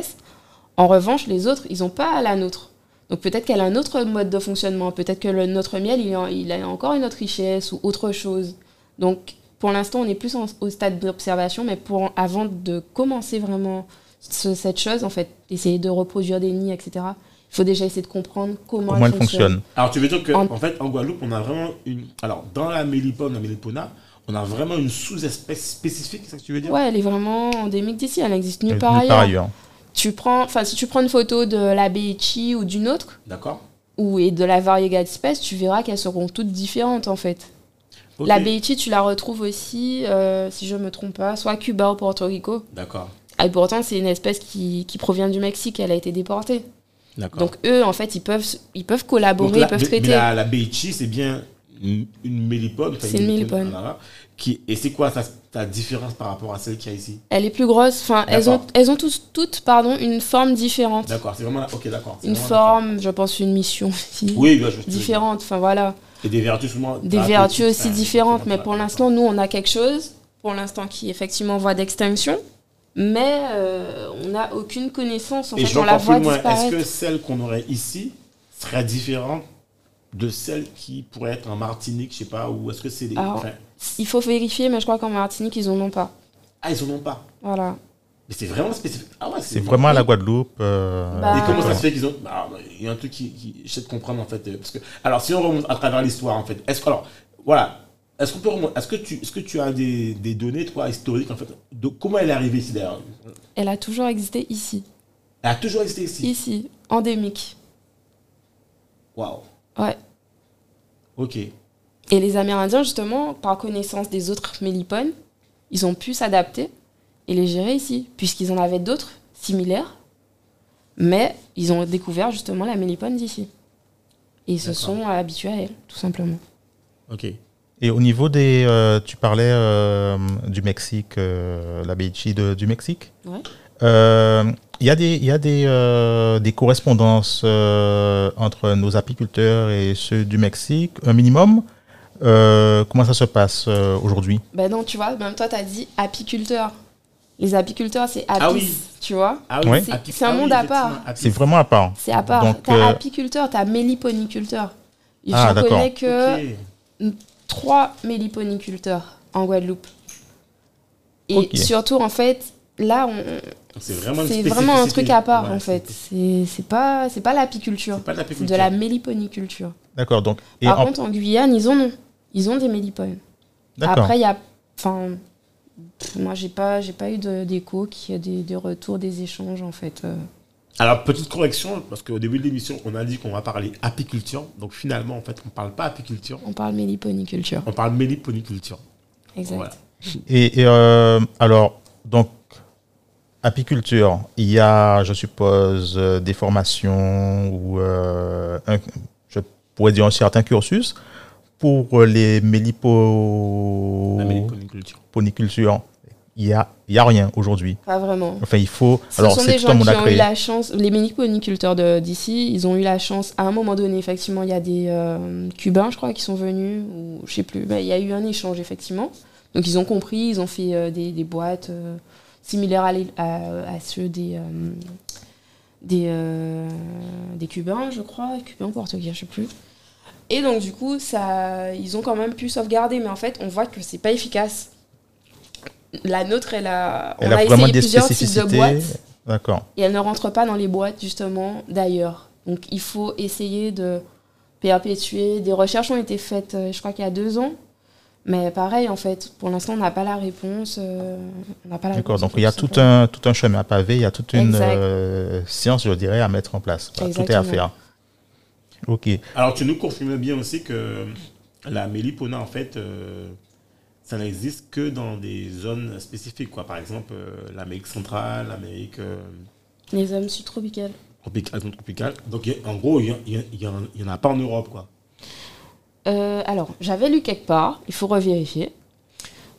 en revanche les autres ils n'ont pas la nôtre. Donc peut-être qu'elle a un autre mode de fonctionnement. Peut-être que notre miel il, a encore une autre richesse ou autre chose. Donc pour l'instant on est plus au stade d'observation mais pour avant de commencer vraiment cette chose en fait essayer de reproduire des nids etc il faut déjà essayer de comprendre comment, elle, fonctionne. Alors, tu veux dire qu'en en... fait, en Guadeloupe, on a vraiment une. Alors, dans la mélipone, la mélipona, on a vraiment une sous-espèce spécifique, c'est ça que tu veux dire? Ouais, elle est vraiment endémique d'ici, elle n'existe nulle part ailleurs. ailleurs. Tu prends, enfin, si tu prends une photo de la Beichi ou d'une autre, d'accord, ou et de la variété d'espèces, tu verras qu'elles seront toutes différentes en fait. La Beichi, tu la retrouves aussi, euh, si je me trompe pas, soit à Cuba ou Porto Rico. D'accord. Et pourtant, c'est une espèce qui, qui provient du Mexique, elle a été déportée. Donc eux, en fait, ils peuvent, ils peuvent collaborer, ils peuvent traiter. la, la c'est bien une, mélipone. C'est une mélipone. qui, et c'est quoi ta, différence par rapport à celle qu'il y a ici? Elle est plus grosse. Enfin, elles ont, elles ont tous, toutes pardon, une forme différente. D'accord, c'est vraiment... Ok, d'accord. Une forme, je pense, une mission aussi. Oui, bah, Différente, enfin voilà. Et des vertus souvent... Des vertus aussi différentes. Mais pour l'instant, nous, on a quelque chose, pour l'instant, qui est effectivement en voie d'extinction mais euh, on n'a aucune connaissance. En Et fait, on la voit disparaître. Est-ce que celle qu'on aurait ici serait différente de celle qui pourrait être en Martinique, je sais pas, ou est-ce que c'est des... il faut vérifier, mais je crois qu'en Martinique, ils en ont pas. Ah, ils en ont pas Voilà. Mais c'est vraiment spécifique. Ah ouais, c'est vraiment à la Guadeloupe. Euh, bah, Et comment ça se fait qu'ils ont. Bah, il y a un truc qui, qui j'essaie de comprendre en fait. Euh, parce que, alors, si on remonte à travers l'histoire en fait, est-ce que. Alors, voilà, est-ce qu'on peut Est-ce que tu, est-ce que tu as des, des, données, toi, historiques en fait, de comment elle est arrivée ici d'ailleurs Elle a toujours existé ici. Elle a toujours existé ici. Ici, endémique. Waouh. Ouais. Ok. Et les Amérindiens, justement, par connaissance des autres mélipones, ils ont pu s'adapter et les gérer ici, puisqu'ils en avaient d'autres similaires, mais ils ont découvert justement la mélipone d'ici. Et ils se sont habitués à elle, tout simplement. Ok. Et au niveau des. Euh, tu parlais euh, du Mexique, euh, la BHI du Mexique. Ouais. Il y a des, y a des, des correspondances entre nos apiculteurs et ceux du Mexique, un minimum? comment ça se passe aujourd'hui? Ben non, tu vois, même toi, tu as dit apiculteur. Les apiculteurs, c'est apis, ah oui. tu vois? Ah oui. C'est un ah monde à part. C'est vraiment à part. C'est à part. Tu as apiculteur, tu as méliponiculteur. Ah, Je connais que trois méliponiculteurs en Guadeloupe. Et surtout, en fait, là, c'est vraiment, vraiment, un truc à part, en fait. C'est pas, pas l'apiculture. C'est de la méliponiculture. D'accord. Donc, Par contre, en Guyane, ils en ont. Ils ont des mélipones. Après, il y a. Enfin, moi, j'ai pas, pas eu d'écho, qui a des, des, retours, des échanges, en fait. Euh. Alors, petite correction, parce qu'au début de l'émission, on a dit qu'on va parler apiculture. Donc, finalement, en fait, on ne parle pas apiculture. On parle méliponiculture. On parle méliponiculture. Exact. Et, euh, alors, donc, apiculture, il y a, je suppose, euh, des formations ou, euh, je pourrais dire, un certain cursus pour les méliponiculture il n'y a, y a rien aujourd'hui. Pas vraiment. Enfin, il faut. Ce alors, sont des gens qui ont eu la chance. Les méliponiculteurs d'ici, ils ont eu la chance. À un moment donné, effectivement, il y a des euh, Cubains, je crois, qui sont venus, ou je sais plus. Mais il y a eu un échange, effectivement. Donc, ils ont compris, ils ont fait euh, des, des, boîtes euh, similaires à, à, ceux des. des, des Cubains, je crois, Cubains, portugais, je sais plus. Et donc, du coup, ça, ils ont quand même pu sauvegarder, mais en fait, on voit que c'est pas efficace. La nôtre, elle a, on a, essayé plusieurs types de boîtes. D'accord. Et elle ne rentre pas dans les boîtes, justement, d'ailleurs. Donc, il faut essayer de perpétuer. Des recherches ont été faites, euh, je crois qu'il y a deux ans. Mais pareil, en fait, pour l'instant, on n'a pas la réponse. Euh, D'accord, donc il y a tout un, tout un chemin à pavé, il y a toute une euh, science, je dirais, à mettre en place. tout est à faire. Ok. Alors, tu nous confirmes bien aussi que la mélipona, en fait, ça n'existe que dans des zones spécifiques, quoi. Par exemple, l'Amérique centrale, l'Amérique. Les zones subtropicales tropical, Donc, en gros, il n'y en, a pas en Europe, quoi. Euh, alors, j'avais lu quelque part, il faut revérifier,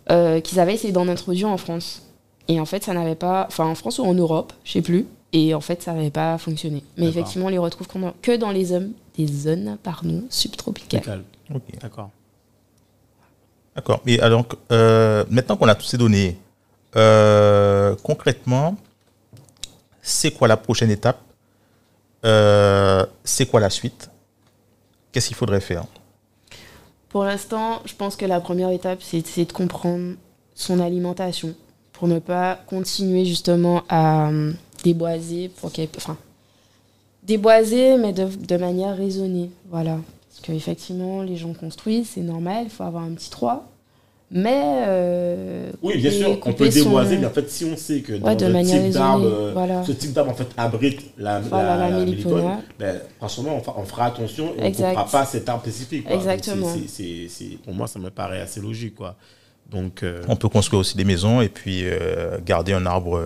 euh, qu'ils avaient essayé d'en introduire en France. Et en fait, ça n'avait pas. Enfin, en France ou en Europe, je sais plus. Et en fait, ça n'avait pas fonctionné. Mais effectivement, on les retrouve que dans les zones, des zones pardon, subtropicales. D'accord. D'accord. Et alors, euh, maintenant qu'on a toutes ces données, concrètement, c'est quoi la prochaine étape? Euh, c'est quoi la suite? Qu'est-ce qu'il faudrait faire? Pour l'instant, je pense que la première étape, c'est de comprendre son alimentation pour ne pas continuer justement à euh, déboiser, pour enfin, déboiser, mais de, de, manière raisonnée. Voilà. Parce qu'effectivement, les gens construisent, c'est normal, il faut avoir un petit 3. Mais. Euh, oui, bien sûr, on peut déboiser, mais en fait, si on sait que dans ce, type d'arbre, ce type d'arbre en fait, abrite la, voilà, la, la, ben, franchement, on, fera attention et on ne coupera pas cet arbre spécifique. Exactement. pour moi, ça me paraît assez logique. Quoi. Donc, euh, On peut construire aussi des maisons et puis euh, garder un arbre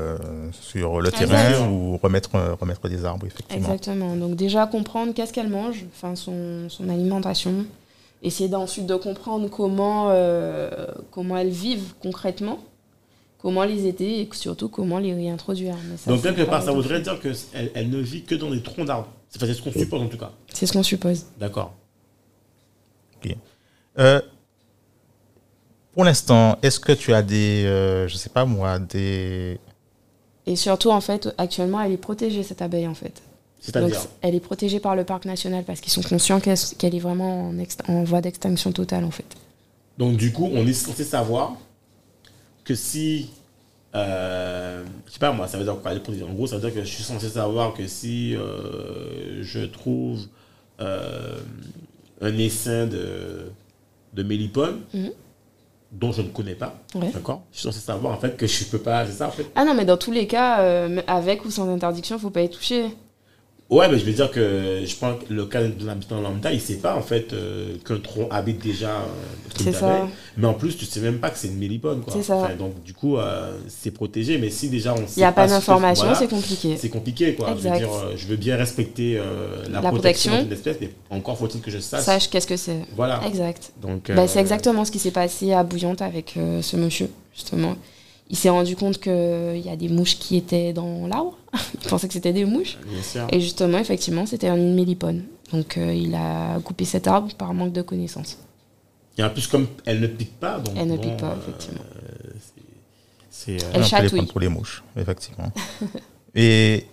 sur le terrain ou remettre, remettre des arbres, effectivement. Exactement. Donc, déjà comprendre qu'est-ce qu'elle mange, enfin, son, son alimentation essayer ensuite de comprendre comment, euh, comment elles vivent concrètement, comment les aider et surtout comment les réintroduire. Donc quelque part, ça voudrait dire qu'elle elle ne vit que dans des troncs d'arbres. C'est ce qu'on suppose en tout cas. C'est ce qu'on suppose. D'accord. Ok. Euh, pour l'instant, est-ce que tu as des, euh, je sais pas moi, des... Et surtout, en fait, actuellement, elle est protégée, cette abeille, en fait. Donc, elle est protégée par le parc national parce qu'ils sont conscients qu'elle est vraiment en, voie d'extinction totale en fait. Donc du coup, on est censé savoir que si, euh, je sais pas moi, ça veut dire quoi En gros, ça veut dire que je suis censé savoir que si euh, je trouve euh, un essaim de, de mélipone, mhm. dont je ne connais pas. D'accord Je suis censé savoir en fait que je peux pas. C'est ça en fait Ah non, mais dans tous les cas, euh, avec ou sans interdiction, il ne faut pas y toucher. Ouais, mais je veux dire que je pense que le cas de l'habitant lambda, il ne sait pas en fait euh, qu'un tronc habite déjà euh, C'est ça. Mais en plus, tu ne sais même pas que c'est une mélipone. C'est ça. donc, du coup, euh, c'est protégé. Mais si déjà on sait. Il n'y a pas, d'information, c'est compliqué. C'est compliqué, quoi. Je veux, dire, je veux bien respecter la, protection, d'une espèce, mais encore faut-il que je sache. Sache qu'est-ce que c'est. Voilà. Exact. Donc, bah, c'est exactement ce qui s'est passé à Bouillante avec ce monsieur, justement il s'est rendu compte qu'il y a des mouches qui étaient dans l'arbre. Il pensait que c'était des mouches. Et justement, effectivement, c'était un mélipone. Donc euh, il a coupé cet arbre par manque de connaissances. Et en plus, comme elle ne pique pas, donc elle ne pique pas, effectivement. Euh, c'est euh, elle chatouille. pour les mouches, effectivement. Et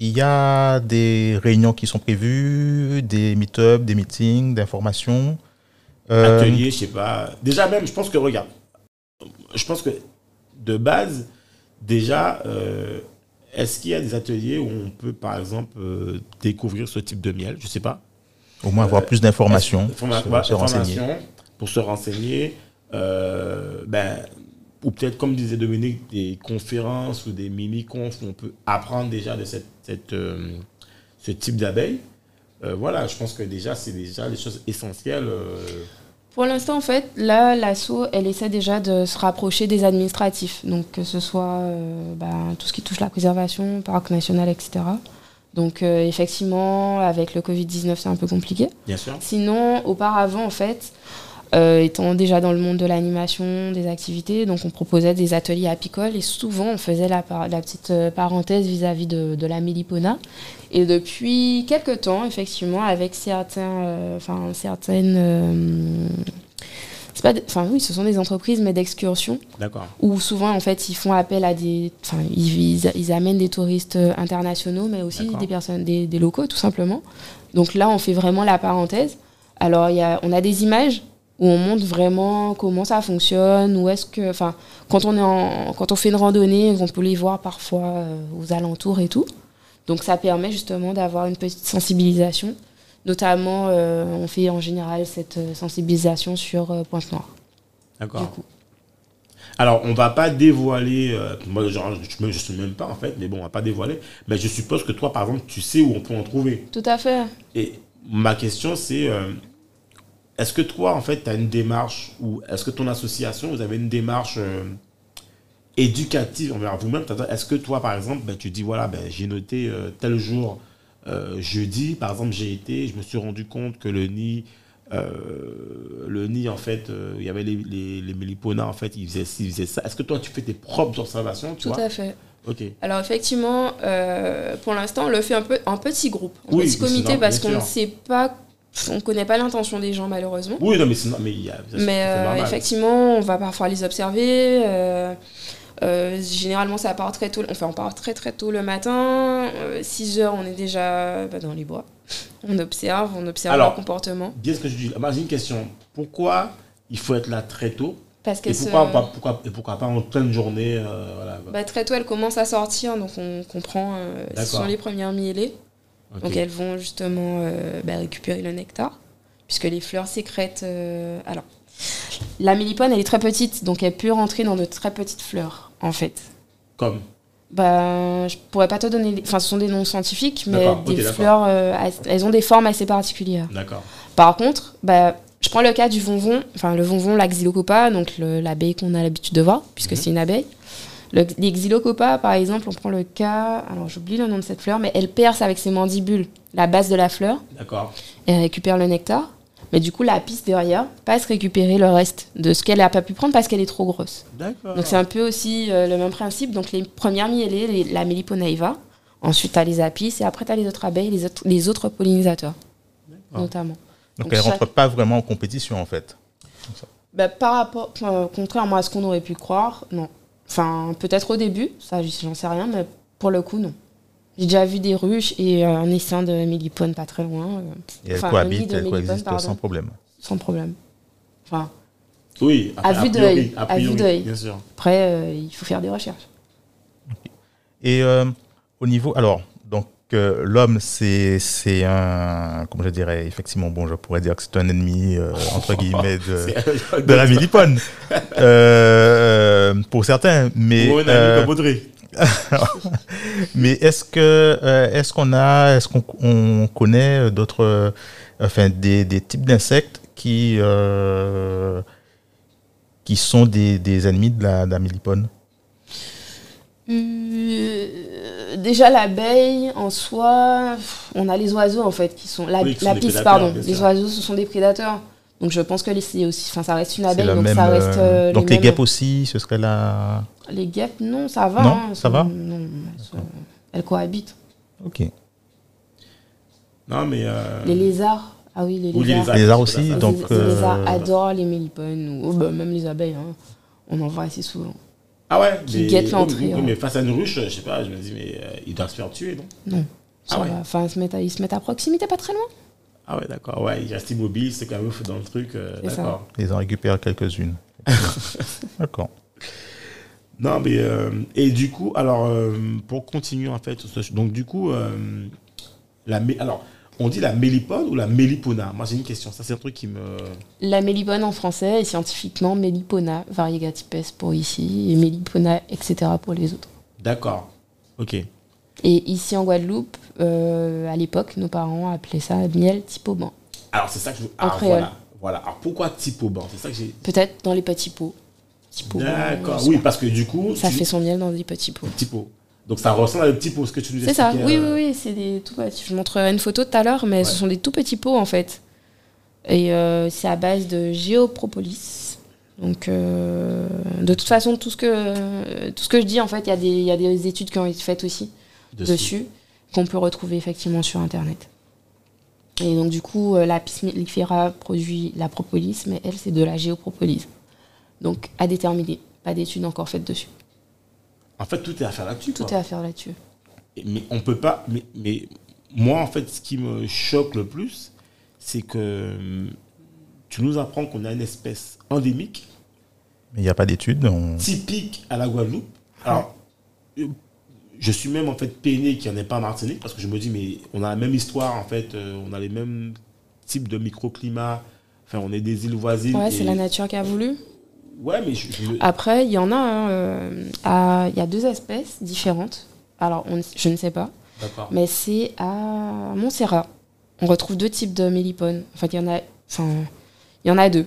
il y a des réunions qui sont prévues, des meet-ups, des meetings, d'informations. Ateliers, je sais pas. Déjà même, je pense que regarde, je pense que de base, déjà, euh, est-ce qu'il y a des ateliers où on peut, par exemple, euh, découvrir ce type de miel? Je ne sais pas. Au moins avoir euh, plus d'informations. Pour, se renseigner. Pour se renseigner. ben, ou peut-être, comme disait Dominique, des conférences ou des mini-confs où on peut apprendre déjà de cette, cette ce type d'abeilles. voilà, je pense que déjà, c'est déjà les choses essentielles. Pour l'instant, en fait, là, l'ASSO, elle essaie déjà de se rapprocher des administratifs. Donc, que ce soit euh, bah, tout ce qui touche la préservation, parc national, etc. Donc, euh, effectivement, avec le Covid-19, c'est un peu compliqué. Bien sûr. Sinon, auparavant, en fait, euh, étant déjà dans le monde de l'animation, des activités, donc on proposait des ateliers apicoles et souvent on faisait la, la petite parenthèse vis-à-vis de, de, la mélipona. Et depuis quelques temps, effectivement, avec certains, euh, enfin certaines, euh, pas, enfin oui, ce sont des entreprises, mais d'excursion. D'accord. Où souvent, en fait, ils font appel à des, enfin, ils, ils, amènent des touristes internationaux, mais aussi des personnes, des, des, locaux, tout simplement. Donc là, on fait vraiment la parenthèse. Alors, y a, on a des images où on montre vraiment comment ça fonctionne, où est-ce que, enfin, quand on est en, quand on fait une randonnée, on peut les voir parfois euh, aux alentours et tout. Donc ça permet justement d'avoir une petite sensibilisation. Notamment, euh, on fait en général cette euh, sensibilisation sur Pointe-Noire. D'accord. Alors, on va pas dévoiler, moi genre, je ne sais même pas en fait, mais bon, on va pas dévoiler. Mais je suppose que toi, par exemple, tu sais où on peut en trouver. Tout à fait. Et ma question, c'est est-ce que toi, en fait, tu as une démarche, ou est-ce que ton association, vous avez une démarche euh, éducative envers vous-même? Est-ce que toi, par exemple, ben, tu dis, voilà, ben, j'ai noté euh, tel jour, euh, jeudi, par exemple, j'ai été, je me suis rendu compte que le nid, le nid, en fait, il y avait les, les, méliponas, en fait, ils faisaient ci, ils faisaient ça. Est-ce que toi, tu fais tes propres observations Tout à fait. Ok. Alors effectivement, pour l'instant, on le fait un peu en petit groupe, en petit comité, parce qu'on ne sait pas on ne connaît pas l'intention des gens, malheureusement. Oui, non, mais mais, mais euh, effectivement, on va parfois les observer. Euh, euh, généralement, ça part très tôt. Enfin, on part très très tôt le matin. 6 heures, on est déjà bah, dans les bois. On observe, on observe leur comportement. Bien ce que je dis. j'ai une question. Pourquoi il faut être là très tôt parce et pourquoi, pas, pourquoi, et pourquoi pas en pleine journée voilà. bah, Très tôt, elle commence à sortir, donc on comprend. ce sont les premières mielées. Donc elles vont justement euh, bah, récupérer le nectar, puisque les fleurs sécrètent. Euh, alors, la mélipone, elle est très petite, donc elle peut rentrer dans de très petites fleurs, en fait. Comme bah, je pourrais pas te donner. Enfin, ce sont des noms scientifiques, mais des fleurs, euh, elles ont des formes assez particulières. D'accord. Par contre, bah, je prends le cas du vonvon, enfin le vonvon, la xylocopa, donc l'abeille qu'on a l'habitude de voir, puisque mhm. c'est une abeille. Le, les xylocopa, par exemple, on prend le cas, alors j'oublie le nom de cette fleur, mais elle perce avec ses mandibules la base de la fleur. D'accord. Et elle récupère le nectar. Mais du coup, la piste derrière passe récupérer le reste de ce qu'elle n'a pas pu prendre parce qu'elle est trop grosse. D'accord. Donc c'est un peu aussi euh, le même principe. Donc les premières mielées, la Meliponaeva. Ensuite, tu as les apis et après, tu as les autres abeilles, les autres, les autres pollinisateurs, notamment. Donc, elles ne rentrent pas vraiment en compétition, en fait. Bah, par rapport, contrairement à ce qu'on aurait pu croire, non. Enfin, peut-être au début, ça, j'en sais rien, mais pour le coup, non. J'ai déjà vu des ruches et un essaim de mélipone pas très loin. Euh, et elles cohabitent, elles coexistent sans problème. Sans problème. Enfin. Oui, à, vue d'œil. À vue d'œil. Après, euh, il faut faire des recherches. Et euh, au niveau. Alors, l'homme, c'est un. Comment je dirais Effectivement, bon, je pourrais dire que c'est un ennemi, entre guillemets, de, de la mélipone. pour certains. Mais, Ou un ami comme mais est-ce que euh, est-ce qu'on a est-ce qu'on connaît d'autres euh, enfin des, des types d'insectes qui euh, qui sont des, des, ennemis de la, de la mélipone? Déjà l'abeille en soi on a les oiseaux en fait qui sont la, la piste pardon les oiseaux ce sont des prédateurs donc je pense que aussi enfin ça reste une abeille donc ça reste donc les, guêpes aussi ce serait la les guêpes, non, ça va. Non, hein, ça va elles, cohabitent. Ok. Non, mais. Euh, les lézards. Ah oui, les lézards. Les lézards, aussi. donc, les, lézards euh, adorent les mélipones, ou bah, même les abeilles. Hein. On en voit assez souvent. Ah ouais Qui guettent l'entrée. Oui, mais face à une ruche, je sais pas, je me dis, mais euh, ils doivent se faire tuer, non? Non. Ah ouais. Enfin, ils se, mettent à, ils se mettent à proximité, pas très loin. Ah ouais, d'accord. Ouais, ils restent immobiles, c'est quand même dans le truc. d'accord. Ils en récupèrent quelques-unes. d'accord. Non, mais. Euh, et du coup, alors, euh, pour continuer, en fait, donc du coup, euh, la, alors, on dit la mélipone ou la mélipona? Moi, j'ai une question. Ça, c'est un truc qui me. La mélipone en français est scientifiquement mélipona variegatipes pour ici et mélipona, etc. pour les autres. D'accord. Ok. Et ici en Guadeloupe, à l'époque, nos parents appelaient ça miel typoban. Alors, c'est ça que je. Ah, voilà. Voilà. Alors, pourquoi typoban C'est ça que j'ai. Peut-être dans les petits pots. D'accord, oui, parce que du coup. Ça fait son miel dans des petits pots. Petits pots. Donc ça ressemble à des petits pots, ce que tu nous expliquais. C'est ça, oui, euh, oui, oui, c'est des tout petits. Je montrerai une photo tout à l'heure, mais ce sont des tout petits pots en fait. Et euh, c'est à base de géopropolis. Donc, euh, de toute façon, tout ce que, tout ce que je dis, en fait, il y, y, a des études qui ont été faites aussi dessus, qu'on peut retrouver effectivement sur Internet. Et donc, du coup, la Pismifera produit la propolis, mais elle, c'est de la géopropolis. Donc, à déterminer. Pas d'études encore faites dessus. En fait, tout est à faire là-dessus. Tout est à faire là-dessus. Mais on peut pas. Mais, mais, moi, en fait, ce qui me choque le plus, c'est que hum, tu nous apprends qu'on a une espèce endémique. Mais il n'y a pas d'études. Typique à la Guadeloupe. Alors, euh, je suis même en fait peiné qu'il n'y en ait pas en Martinique parce que je me dis, mais on a la même histoire en fait, euh, on a les mêmes types de microclimats. Enfin, on est des îles voisines. Ouais, c'est la nature qui a voulu. Ouais, mais Après, il y en a, hein, euh, il y a deux espèces différentes. Alors, je ne sais pas. Mais c'est à Montserrat. On retrouve deux types de mélipones. En fait, il y en a, enfin, il y en a deux.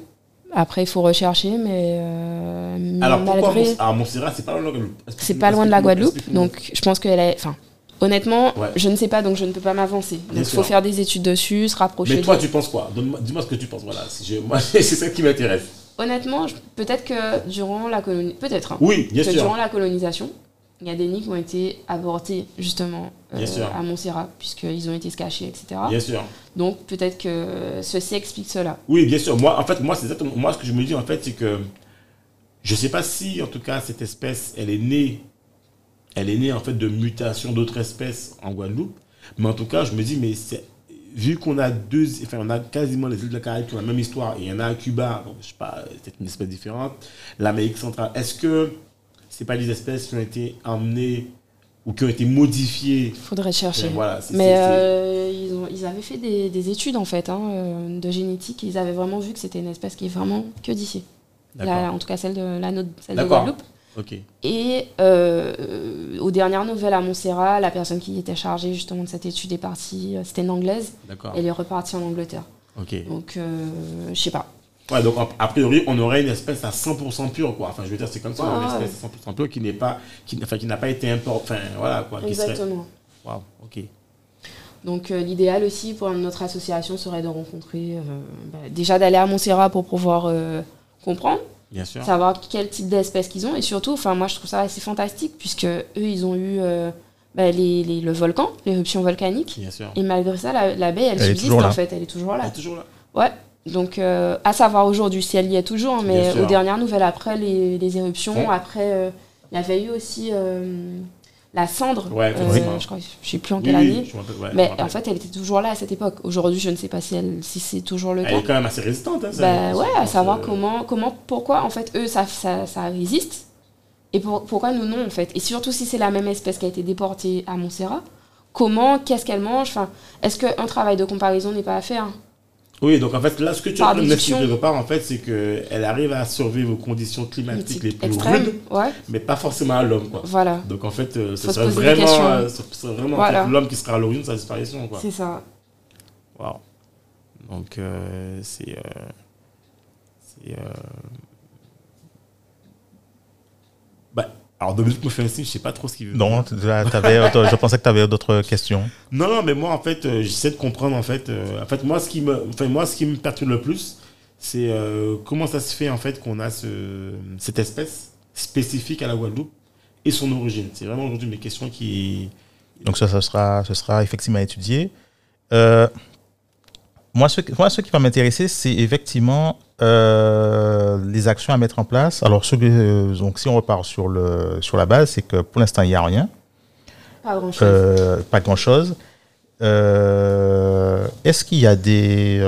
Après, il faut rechercher, mais. Euh, Alors, malgré... pourquoi Montserrat, c'est pas loin de la Guadeloupe? C'est pas loin de la Guadeloupe, donc je pense qu'elle est. Enfin, honnêtement, je ne sais pas, donc je ne peux pas m'avancer. Donc, il faut faire des études dessus, se rapprocher. Mais toi, tu penses quoi? Dis-moi ce que tu penses. Voilà, moi, c'est ça qui m'intéresse. Honnêtement, peut-être que durant la colonisation. Peut-être. Hein, oui, bien sûr. Durant la colonisation, il y a des nids qui ont été avortés justement euh, à Montserrat, puisqu'ils ont été cachés, etc. Bien sûr. Donc peut-être que ceci explique cela. Oui, bien sûr. Moi, en fait, moi, c'est exactement. Moi, ce que je me dis, en fait, c'est que je ne sais pas si, en tout cas, cette espèce, elle est née. Elle est née, en fait, de mutations d'autres espèces en Guadeloupe. Mais en tout cas, je me dis, mais vu qu'on a deux, enfin, on a quasiment les îles de la Caraïbe qui ont la même histoire, et il y en a à Cuba, je je sais pas, c'est une espèce différente, l'Amérique centrale, est-ce que c'est pas des espèces qui ont été emmenées ou qui ont été modifiées? Faudrait chercher. Mais euh, ils, ont, ils, avaient fait des, études en fait hein, euh, de génétique. Ils avaient vraiment vu que c'était une espèce qui est vraiment que d'ici. En tout cas celle de la celle de Guadeloupe. Et euh, aux dernières nouvelles à Montserrat, la personne qui était chargée justement de cette étude est partie. C'était une anglaise. Elle est repartie en Angleterre. Donc je sais pas. Ouais, donc a priori, on aurait une espèce à 100% pure, quoi. Enfin, je veux dire, c'est comme avait une espèce à 100% pure qui n'est pas, qui, enfin, qui n'a pas été importée. Enfin, voilà, quoi. Exactement. Waouh, ok. Donc, euh, l'idéal aussi pour notre association serait de rencontrer, euh, bah, déjà d'aller à Montserrat pour pouvoir euh, comprendre. Bien sûr. Savoir quel type d'espèce qu'ils ont. Et surtout, enfin, moi, je trouve ça assez fantastique, puisque eux, ils ont eu. Bah, les, les, le volcan, l'éruption volcanique. Bien sûr. Et malgré ça, la, la baie, elle, subsiste en fait, elle est toujours là. Elle est toujours là. Ouais, donc, euh, à savoir aujourd'hui si elle y est toujours, hein, mais aux dernières nouvelles, après les, éruptions, après, euh, il y avait eu aussi euh, la cendre. Ouais, je je sais plus en quelle année. mais en fait, elle était toujours là à cette époque. Aujourd'hui, je ne sais pas si, elle, si c'est toujours le cas. Elle est quand même assez résistante. Hein, bah, ouais, à savoir comment, comment, pourquoi, en fait, eux, ça, ça, ça résiste. Et pourquoi nous, non, en fait? Et surtout si c'est la même espèce qui a été déportée à Montserrat, comment, qu'est-ce qu'elle mange? Enfin, Est-ce qu'un travail de comparaison n'est pas à faire? Oui, donc en fait, là, ce que tu as quelque part, en fait, c'est qu'elle arrive à survivre aux conditions climatiques les plus rudes, mais pas forcément à l'homme, quoi. Voilà. Donc en fait, euh, ce serait vraiment, euh, vraiment l'homme qui sera à l'origine de sa disparition, quoi. C'est ça. Waouh. Donc euh, c'est... c'est bah, alors, Dominique me fait un signe, je sais pas trop ce qu'il veut. Non, je pensais que tu avais d'autres questions. Non, non, mais moi, en fait, euh, j'essaie de comprendre, en fait. Euh, en fait, moi, ce qui me, enfin, moi, ce qui me perturbe le plus, c'est euh, comment ça se fait, en fait, qu'on a ce, cette espèce spécifique à la Guadeloupe et son origine. C'est vraiment aujourd'hui mes questions qui. Donc, ça, ça sera, ce sera effectivement étudié. Moi, ce, moi, ce qui va m'intéresser, c'est effectivement euh, les actions à mettre en place. Alors, euh, donc, si on repart sur, le, sur la base, c'est que pour l'instant, il n'y a rien. Pas grand-chose. Euh, pas grand-chose. Est-ce qu'il y a des...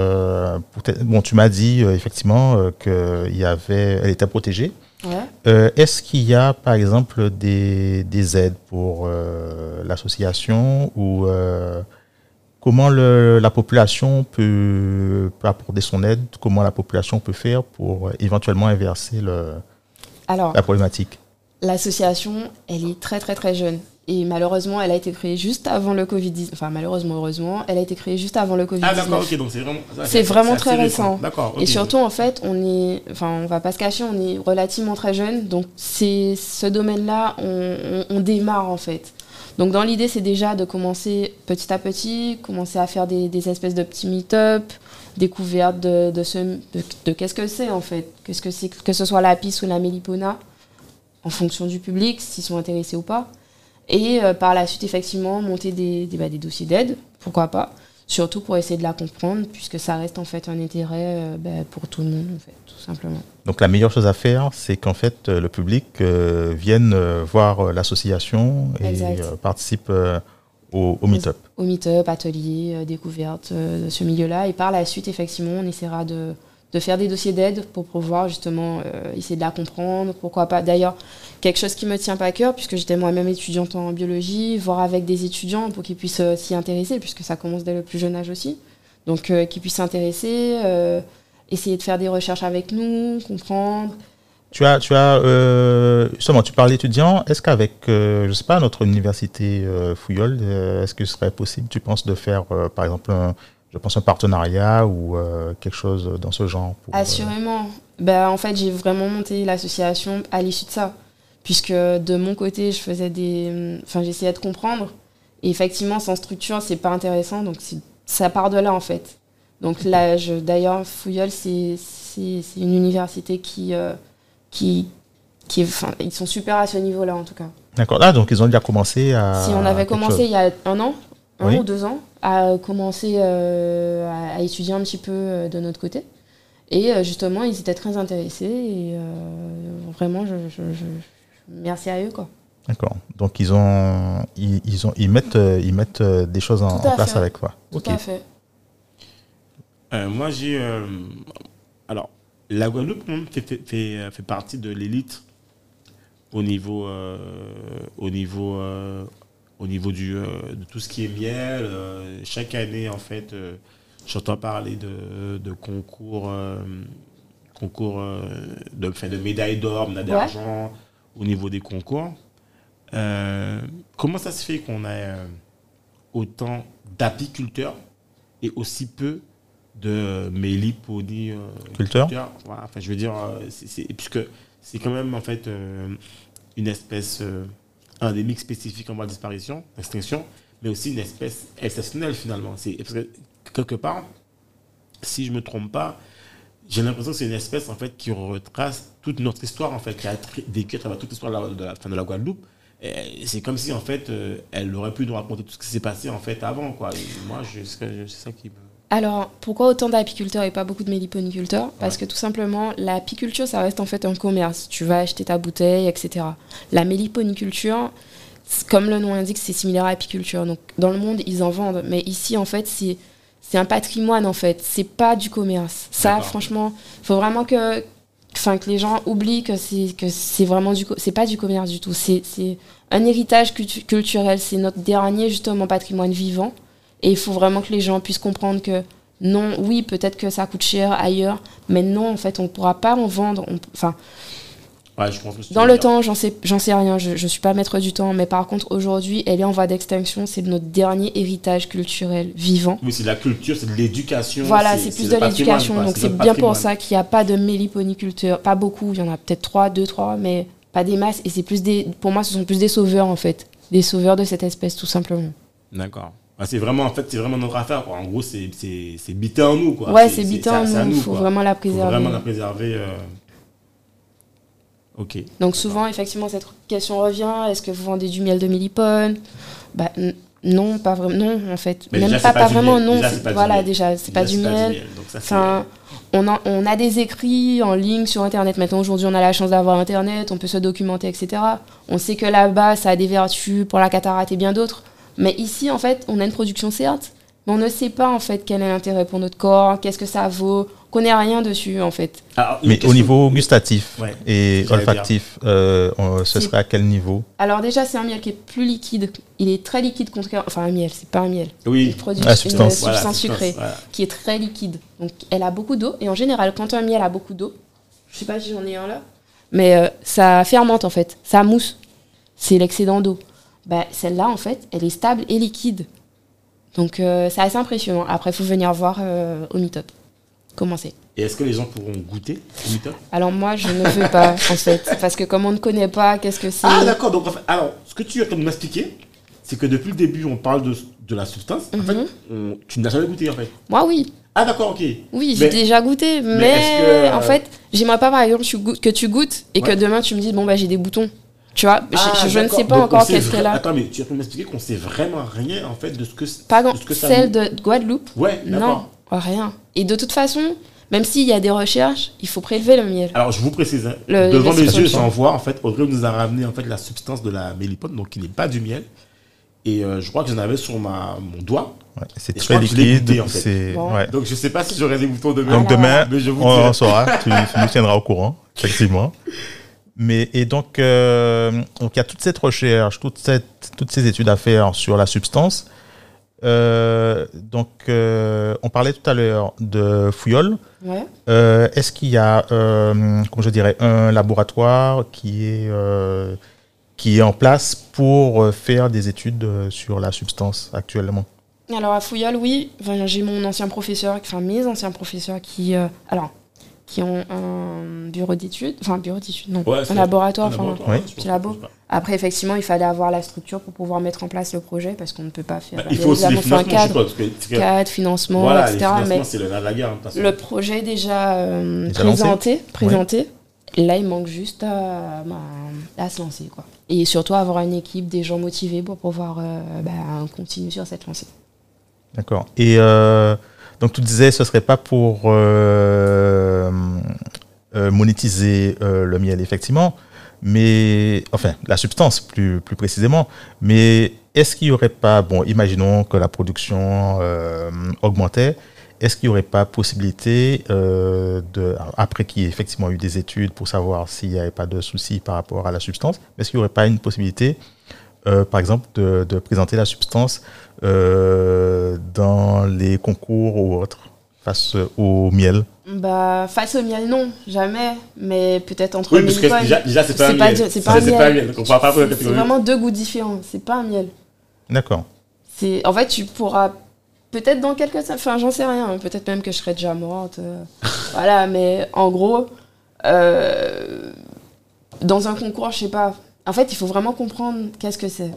bon, tu m'as dit effectivement qu'elle y avait, elle était protégée. Ouais. Est-ce qu'il y a, par exemple, des, des aides pour l'association ou Comment la population peut, apporter son aide? Comment la population peut faire pour euh, éventuellement inverser le, la problématique? L'association, elle est très très très jeune. Et malheureusement, elle a été créée juste avant le Covid-19. Enfin, malheureusement, heureusement, elle a été créée juste avant le Covid-19. Ah, d'accord, ok, donc c'est vraiment. C'est vraiment très récent. D'accord. Et surtout, en fait, on est. Enfin, on va pas se cacher, on est relativement très jeune. Donc, c'est ce domaine-là, on, démarre, en fait. Donc dans l'idée, c'est déjà de commencer petit à petit, commencer à faire des, espèces de petits meet-up, découverte de, de, qu'est-ce que c'est en fait, que ce soit la piste ou la mélipona, en fonction du public, s'ils sont intéressés ou pas. Et euh, par la suite, effectivement, monter des, des, bah, des dossiers d'aide, pourquoi pas, surtout pour essayer de la comprendre, puisque ça reste en fait un intérêt euh, bah, pour tout le monde, en fait, tout simplement. Donc la meilleure chose à faire, c'est qu'en fait euh, le public euh, vienne voir l'association et participe au, au meet-up. Au meet-up, atelier, découverte de ce milieu-là. Et par la suite, effectivement, on essaiera de, de faire des dossiers d'aide pour pouvoir justement essayer de la comprendre. Pourquoi pas D'ailleurs, quelque chose qui me tient pas à cœur, puisque j'étais moi-même étudiante en biologie, voir avec des étudiants pour qu'ils puissent s'y intéresser, puisque ça commence dès le plus jeune âge aussi. Donc, qu'ils puissent s'intéresser, essayer de faire des recherches avec nous, comprendre. Tu as, tu as euh, justement, tu parles d'étudiants. Est-ce qu'avec, euh, je sais pas, notre université euh, Fouillol, est-ce que ce serait possible, tu penses, de faire, par exemple, un, je pense, un partenariat ou quelque chose dans ce genre Assurément. Ben, en fait, j'ai vraiment monté l'association à l'issue de ça. Puisque de mon côté, je faisais des. Enfin, j'essayais de comprendre. Et effectivement, sans structure, c'est pas intéressant. Donc, ça part de là, en fait. Donc là, d'ailleurs, Fouillol, c'est une université qui, euh, qui, qui enfin, ils sont super à ce niveau-là en tout cas. D'accord. Ah, donc ils ont déjà commencé à. Si on avait commencé il y a un an, un ou deux ans, à commencer euh, à, étudier un petit peu euh, de notre côté. Et justement, ils étaient très intéressés et vraiment, je, je, merci à eux quoi. D'accord. Donc ils ont, ils, ont, ils mettent, ils mettent des choses en, place avec toi. Tout à fait. Euh, moi, j'ai. Euh, alors, la Guadeloupe fait, fait, fait, fait partie de l'élite au niveau, euh, au niveau, au niveau du, de tout ce qui est miel. chaque année, en fait, j'entends parler de, de concours, concours de, de médailles d'or, médailles d'argent au niveau des concours. comment ça se fait qu'on ait autant d'apiculteurs et aussi peu de mélipony euh, culture. enfin, je veux dire, euh, c'est, puisque c'est quand même en fait euh, une espèce endémique spécifique en voie de disparition, extinction, mais aussi une espèce exceptionnelle finalement. Parce que quelque part, si je me trompe pas, j'ai l'impression que c'est une espèce en fait qui retrace toute notre histoire en fait, qui a vécu à travers toute l'histoire de la, fin de la Guadeloupe. C'est comme si en fait elle aurait pu nous raconter tout ce qui s'est passé en fait avant quoi. moi, c'est ça qui me alors, pourquoi autant d'apiculteurs et pas beaucoup de méliponiculteurs? Parce que tout simplement, l'apiculture, ça reste en fait un commerce. Tu vas acheter ta bouteille, etc. La méliponiculture, comme le nom indique, c'est similaire à l'apiculture. Donc, dans le monde, ils en vendent. Mais ici, en fait, c'est, c'est un patrimoine, en fait. C'est pas du commerce. Ça, franchement, faut vraiment que, enfin, que les gens oublient que c'est, que c'est vraiment du... C'est pas du commerce du tout. C'est, c'est un héritage culturel. C'est notre dernier, justement, patrimoine vivant. Et il faut vraiment que les gens puissent comprendre que non, oui, peut-être que ça coûte cher ailleurs, mais non, en fait, on ne pourra pas en vendre. Enfin, dans le temps, j'en sais, j'en sais rien, je ne suis pas maître du temps, mais par contre, aujourd'hui, elle est en voie d'extinction, c'est notre dernier héritage culturel vivant. Oui, c'est de la culture, c'est de l'éducation. Voilà, c'est plus de l'éducation, donc c'est bien pour ça qu'il n'y a pas de méliponiculture, pas beaucoup, il y en a peut-être trois, deux, trois, mais pas des masses, et c'est plus des, pour moi, ce sont plus des sauveurs, en fait, des sauveurs de cette espèce, tout simplement. D'accord. C'est vraiment, en fait, c'est vraiment notre affaire. En gros, c'est, c'est, c'est bité en nous. Quoi. Ouais, c'est bité en nous. Il faut vraiment la préserver. Faut vraiment la préserver. Euh. Ok. Donc, souvent, effectivement, cette question revient est-ce que vous vendez du miel de millipone? Bah, Non, pas vraiment. Non, en fait. Même pas, pas, vraiment, non. voilà, déjà, c'est pas, du miel. enfin, on a, on a des écrits en ligne sur Internet. Maintenant, aujourd'hui, on a la chance d'avoir Internet, on peut se documenter, etc. On sait que là-bas, ça a des vertus pour la cataracte et bien d'autres. Mais ici, en fait, on a une production, certes, mais on ne sait pas, en fait, quel est l'intérêt pour notre corps, qu'est-ce que ça vaut. On connaît rien dessus, en fait. mais au niveau gustatif et olfactif, euh, ce serait à quel niveau Alors déjà, c'est un miel qui est plus liquide. Il est très liquide contre... Enfin, un miel, c'est pas un miel. Oui. Il produit une substance, sucrée qui est très liquide. Donc, elle a beaucoup d'eau. Et en général, quand un miel a beaucoup d'eau, je sais pas si j'en ai un là, mais euh, ça fermente, en fait. Ça mousse. C'est l'excédent d'eau. Bah, celle-là, en fait, elle est stable et liquide. Donc, euh, c'est assez impressionnant. Après, il faut venir voir euh, au Meetup. Comment c'est? Et est-ce que les gens pourront goûter au Meetup Alors, moi, je ne veux pas, en fait. Parce que comme on ne connaît pas, qu'est-ce que c'est? Ah, d'accord. Donc, alors, ce que tu as comme m'expliquer, c'est que depuis le début, on parle de, de la substance. En fait, mhm. tu n'as jamais goûté, en fait. Moi, oui. Ah, d'accord, ok. Oui, j'ai déjà goûté. Mais, en euh, fait, j'aimerais pas, par exemple, que tu goûtes et que demain, tu me dises, bon, bah, j'ai des boutons. Tu vois, je, ah, ne sais pas encore qu'est-ce qu'elle a. Attends, mais tu peux m'expliquer qu'on sait vraiment rien en fait de ce que Pas de ce que celle de Guadeloupe Ouais, Non, rien. Et de toute façon, même s'il y a des recherches, il faut prélever le miel. Alors je vous précise, hein, devant mes yeux, j'en vois en fait, Audrey nous a ramené en fait la substance de la mélipone, donc qui n'est pas du miel. Et euh, je crois que j'en avais sur ma, mon doigt. c'est très liquide. En fait. Donc je ne sais pas si j'aurai des boutons demain. Donc demain, je vous on, saura. tu, nous tiendras au courant, effectivement. Mais, et donc, euh, donc, il y a toute cette recherche, toute cette, toutes ces études à faire sur la substance. Euh, donc, euh, on parlait tout à l'heure de Fouillol. Ouais. Est-ce qu'il y a, comment je dirais, un laboratoire qui est, qui est en place pour faire des études sur la substance actuellement? Alors à Fouillol, oui, j'ai mon ancien professeur, enfin mes anciens professeurs qui, alors qui ont un bureau d'études, enfin bureau d'études, non, un laboratoire, enfin un petit labo. Après, effectivement, il fallait avoir la structure pour pouvoir mettre en place le projet parce qu'on ne peut pas faire. Bah, il faut aussi des financements, cadre, cadre, financement, voilà, etc. mais c'est le, la guerre, hein, le projet déjà, euh, présenté, présenté. Là, il manque juste à, bah, à, se lancer, quoi. Et surtout avoir une équipe, des gens motivés pour pouvoir euh, bah, continuer sur cette lancée. D'accord. Et euh, donc tu disais, ce serait pas pour euh, euh, monétiser euh, le miel, effectivement, mais enfin la substance plus, plus précisément. Mais est-ce qu'il n'y aurait pas, bon, imaginons que la production augmentait, est-ce qu'il n'y aurait pas possibilité, de, après qu'il y ait effectivement eu des études pour savoir s'il n'y avait pas de soucis par rapport à la substance, est-ce qu'il n'y aurait pas une possibilité, par exemple, de, de, présenter la substance euh, dans les concours ou autres face au miel bah, face au miel, non, jamais. Mais peut-être entre Oui, parce que déjà, déjà c'est pas, un miel. C'est pas, un miel. C'est vraiment deux goûts différents. C'est pas un miel. D'accord. En fait, tu pourras. Peut-être dans quelques. Enfin, j'en sais rien. Peut-être même que je serai déjà morte. Euh, voilà, mais en gros, euh, dans un concours, je sais pas. En fait, il faut vraiment comprendre qu'est-ce que c'est.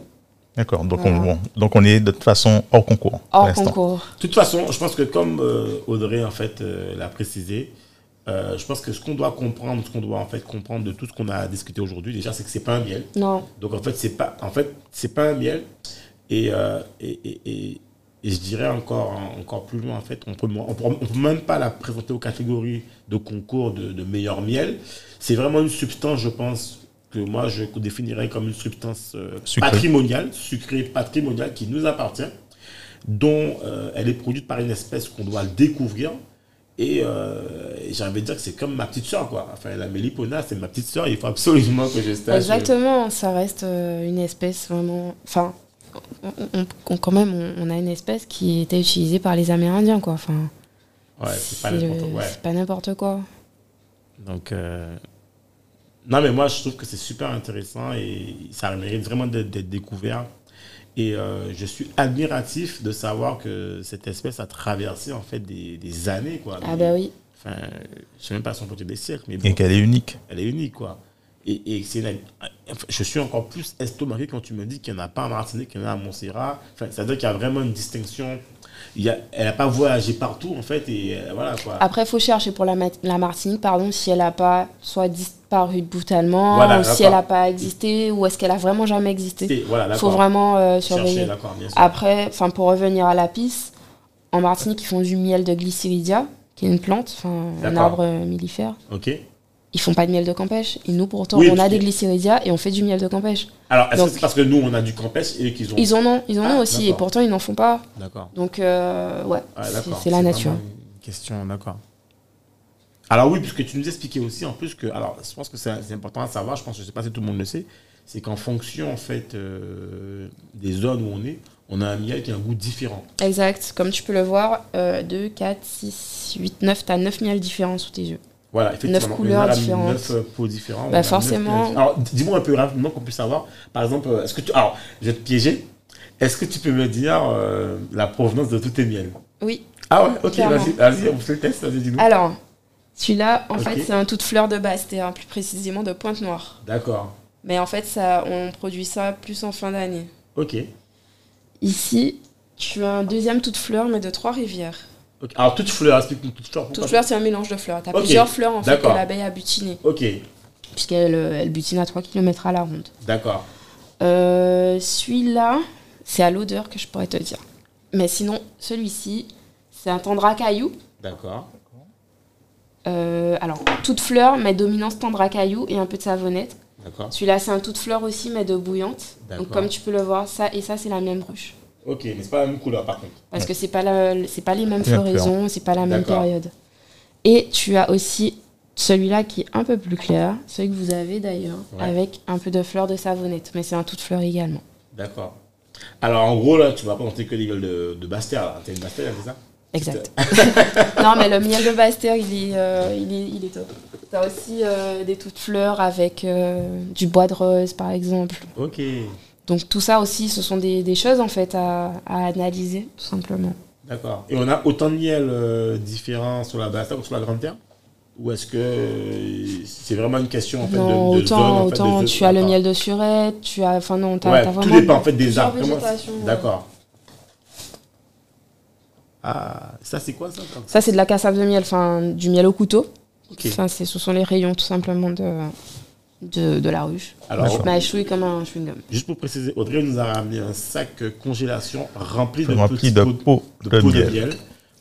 D'accord, donc, on, donc on est de toute façon hors concours. Hors concours. De toute façon, je pense que comme euh, Audrey en fait euh, l'a précisé, euh, je pense que ce qu'on doit comprendre, ce qu'on doit en fait comprendre de tout ce qu'on a discuté aujourd'hui, déjà, c'est que c'est pas un miel. Non. Donc en fait, c'est pas, en fait, c'est pas un miel. Et, et, et, et, je dirais encore, encore plus loin, en fait, on peut, on peut, peut même pas la présenter aux catégories de concours de, de meilleur miel. C'est vraiment une substance, je pense, que moi je définirais comme une substance euh, patrimoniale, sucrée patrimoniale qui nous appartient, dont euh, elle est produite par une espèce qu'on doit découvrir. Et, euh, j'ai envie de dire que c'est comme ma petite soeur, quoi. Enfin, la mélipona, c'est ma petite soeur, il faut absolument que je sache. Exactement, ça reste une espèce vraiment. Enfin, on, quand même, on, a une espèce qui était utilisée par les Amérindiens, quoi. Enfin, ouais, c'est pas n'importe quoi. C'est pas n'importe quoi. Donc, non, mais moi, je trouve que c'est super intéressant et ça mérite vraiment d'être découvert. Et euh, je suis admiratif de savoir que cette espèce a traversé en fait des, des années. Quoi. Ah, bah oui. Enfin, je sais même pas son côté des siècles. Mais et qu'elle est unique. Elle est unique, quoi. Et, et c'est je suis encore plus estomaqué quand tu me dis qu'il n'y en a pas à Martinique, qu'il y en a à Montserrat. Enfin, c'est-à-dire qu'il y a vraiment une distinction il a, elle n'a pas voyagé partout en fait et euh, voilà quoi. Après, il faut chercher pour la, la, Martinique, pardon, si elle n'a pas soit disparu brutalement, ou si elle n'a pas existé, ou est-ce qu'elle a vraiment jamais existé. Il faut vraiment euh, surveiller. Après, enfin pour revenir à la piste, en Martinique, ils font du miel de glycéridia, qui est une plante, un arbre millifère. Ok ils font pas de miel de campèche. Et nous, pourtant, on a des glycéridias et on fait du miel de campèche. Alors, est-ce que c'est parce que nous, on a du campèche et qu'ils ont. Ils en ont, ils en ont ah, aussi, et pourtant, ils n'en font pas. D'accord. Donc, euh, ouais, ah, c'est la nature. Une question, d'accord. Alors, oui, puisque tu nous expliquais aussi, en plus, que. Alors, je pense que c'est important à savoir, je pense, je sais pas si tout le monde le sait, c'est qu'en fonction, en fait, euh, des zones où on est, on a un miel qui a un goût différent. Exact. Comme tu peux le voir, 2, 4, 6, 8, 9, tu as 9 miels différents sous tes yeux. Voilà, effectivement. Neuf couleurs différentes. Neuf euh, peaux différentes. Bah forcément. Alors, dis-moi un peu rapidement qu'on puisse savoir. Par exemple, euh, est-ce que tu. Alors, je vais te piéger. Est-ce que tu peux me dire euh, la provenance de tous tes miels? Oui. Ah ouais, ok, vas-y, vas-y, on fait le test, vas-y, dis-nous. Alors, celui-là, en fait, c'est un tout de fleur de Basté, plus précisément de Pointe-Noire. D'accord. Mais en fait, ça, on produit ça plus en fin d'année. Ok. Ici, tu as un deuxième tout de fleur, mais de Trois-Rivières. Alors, toute fleur, explique-nous toute fleur. Toute fleur, c'est un mélange de fleurs. Tu as plusieurs fleurs en fait que l'abeille a butiné. Ok. Puisqu'elle euh, elle butine à 3 km à la ronde. D'accord. Euh, celui-là, c'est à l'odeur que je pourrais te dire. Mais sinon, celui-ci, c'est un tendre caillou. D'accord. Euh, alors, toute fleur, mais dominance tendre caillou et un peu de savonnette. Celui-là, c'est un tout de fleur aussi, mais de bouillante. Donc, comme tu peux le voir, ça et ça, c'est la même ruche. Ok, mais c'est pas la même couleur par contre. Parce que c'est pas, c'est pas les mêmes floraisons, c'est pas la même période. Et tu as aussi celui-là qui est un peu plus clair, celui que vous avez d'ailleurs, avec un peu de fleurs de savonnette, mais c'est un tout de fleur également. D'accord. Alors en gros, là, tu vas présenter que les gueules de, de Bastère. Tu as une Bastère, c'est ça? Exact. non, mais le miel de Bastère, il est, euh, il est, il est top. Tu as aussi euh, des toutes fleurs avec euh, du bois de rose, par exemple. Ok. Donc tout ça aussi, ce sont des, des choses en fait à, à, analyser, tout simplement. D'accord. Et on a autant de miel différents sur la sur la Grande Terre? Ou est-ce que c'est vraiment une question en fait, non, de, de autant, autant tu as le miel de surette, tu as, enfin non, tu as, vraiment. Tout dépend en fait des arbres. D'accord. Ah, ça c'est quoi ça Ça c'est de la cassave de miel, enfin du miel au couteau. Enfin, ce sont les rayons tout simplement de, de, de la ruche. Alors, mais chouille comme un chewing-gum. Juste pour préciser, Audrey nous a ramené un sac congélation rempli de, rempli de, pots de, de, miel. de miel.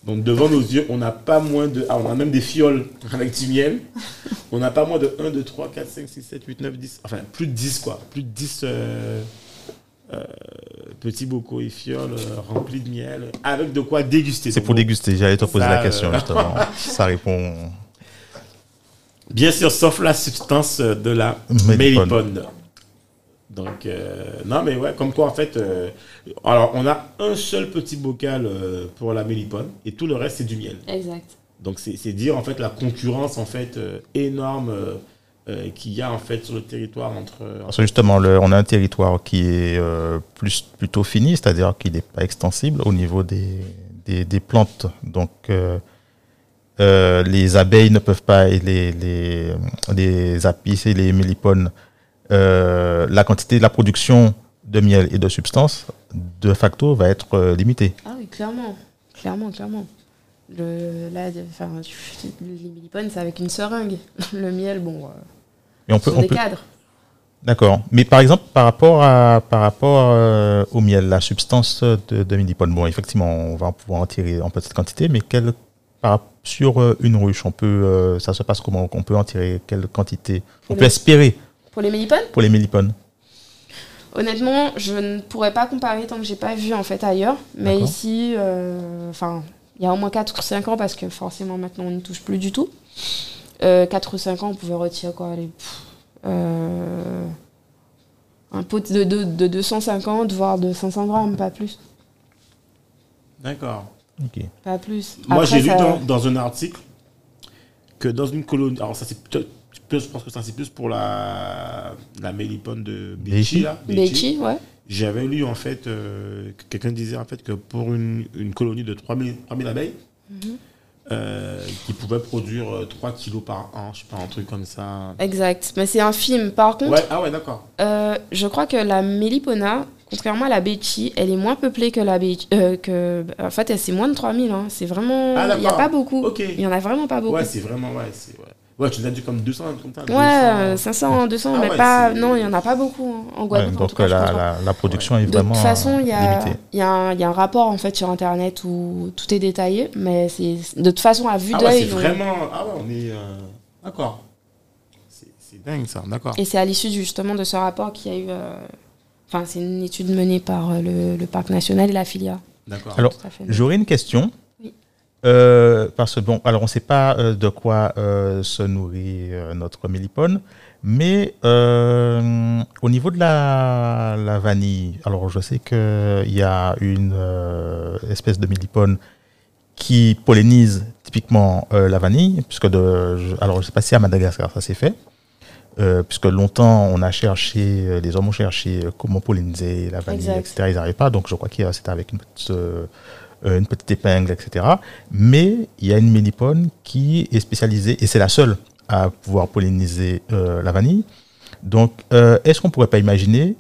Donc devant nos yeux, on n'a pas moins de... Ah, on a même des fioles avec du miel. on n'a pas moins de 1, 2, 3, 4, 5, 6, 7, 8, 9, 10. Enfin, plus de 10 quoi. Plus de 10 euh, euh, petits bocaux et fioles euh, remplis de miel. Avec de quoi déguster. C'est pour déguster. J'allais te poser la question justement. ça répond... Bien sûr, sauf la substance de la mélipone. Donc, euh, non, mais ouais, comme quoi, en fait, euh, alors, on a un seul petit bocal euh, pour la mélipone et tout le reste, c'est du miel. Exact. Donc, c'est dire, en fait, la concurrence, en fait, énorme qu'il y a, en fait, sur le territoire entre... justement, le, on a un territoire qui est plus, plutôt fini, c'est-à-dire qu'il n'est pas extensible au niveau des, des, des plantes. Donc, les abeilles ne peuvent pas, et les, les, les apis et les mélipones euh, la quantité, la production de miel et de substances, de facto, va être euh, limitée. Ah oui, clairement. Clairement, clairement. Le, là, enfin, les mélipones, c'est avec une seringue. Le miel, bon, euh, et on peut, on des cadres. D'accord. Mais par exemple, par rapport, à, par rapport au miel, la substance de, de bon, effectivement, on va pouvoir en tirer en petite quantité, mais quelle, par, sur une ruche, on peut, ça se passe comment? On peut en tirer quelle quantité? On peut espérer pour les mélipones Pour les mélipones. Honnêtement, je ne pourrais pas comparer tant que j'ai pas vu en fait ailleurs. Mais ici, euh, enfin, il y a au moins 4 ou 5 ans, parce que forcément maintenant on ne touche plus du tout. Euh, 4 ou 5 ans, on pouvait retirer quoi les, euh, Un pot de, de, de, 250, voire de 500 grammes, pas plus. D'accord. Pas plus. Moi j'ai lu dans, dans, un article que dans une colonie. Alors ça c'est je pense que ça c'est plus pour la, la mélipone de Bechi. Bechi, ouais. J'avais lu en fait, euh, quelqu'un disait en fait que pour une, une colonie de 3000, 3000 abeilles, mhm. Euh, qui pouvait produire 3 euh, kilos par an, je sais pas, un truc comme ça. Exact, mais c'est un film. Par contre, ouais, ah ouais, d'accord. je crois que la mélipona, contrairement à la Bechi, elle est moins peuplée que la Bechi. que, en fait, c'est moins de 3000. Hein. C'est vraiment. Ah, il n'y a pas beaucoup. Il n'y en a vraiment pas beaucoup. Ouais, c'est vraiment. Ouais, c'est, ouais. Ouais, tu l'as dit comme 200, comme ça. Ouais, 500, 200, ah mais pas. Non, il n'y en a pas beaucoup hein, en Guadeloupe. donc la, la, production est vraiment. De toute façon, il y, a, y, a un rapport en fait sur internet où tout est détaillé, mais c'est de toute façon à vue ah d'œil. c'est vraiment. Ah ouais, on est. Euh, d'accord. C'est dingue ça, d'accord. Et c'est à l'issue justement de ce rapport qu'il y a eu. Euh, enfin, c'est une étude menée par euh, le, le, Parc national et la filia. D'accord. Alors, j'aurais une question. Euh, parce que bon, alors on ne sait pas euh, de quoi euh, se nourrit notre mélipone, mais au niveau de la, la, vanille, alors je sais qu'il y a une espèce de mélipone qui pollinise typiquement la vanille, puisque de, alors je ne sais pas si à Madagascar ça s'est fait, puisque longtemps on a cherché, les hommes ont cherché comment polliniser la vanille, etc. Ils n'arrivaient pas, donc je crois que c'était avec une petite euh, une petite épingle, etc. Mais il y a une mélipone qui est spécialisée, et c'est la seule à pouvoir polliniser euh, la vanille. Donc, euh, est-ce qu'on ne pourrait pas imaginer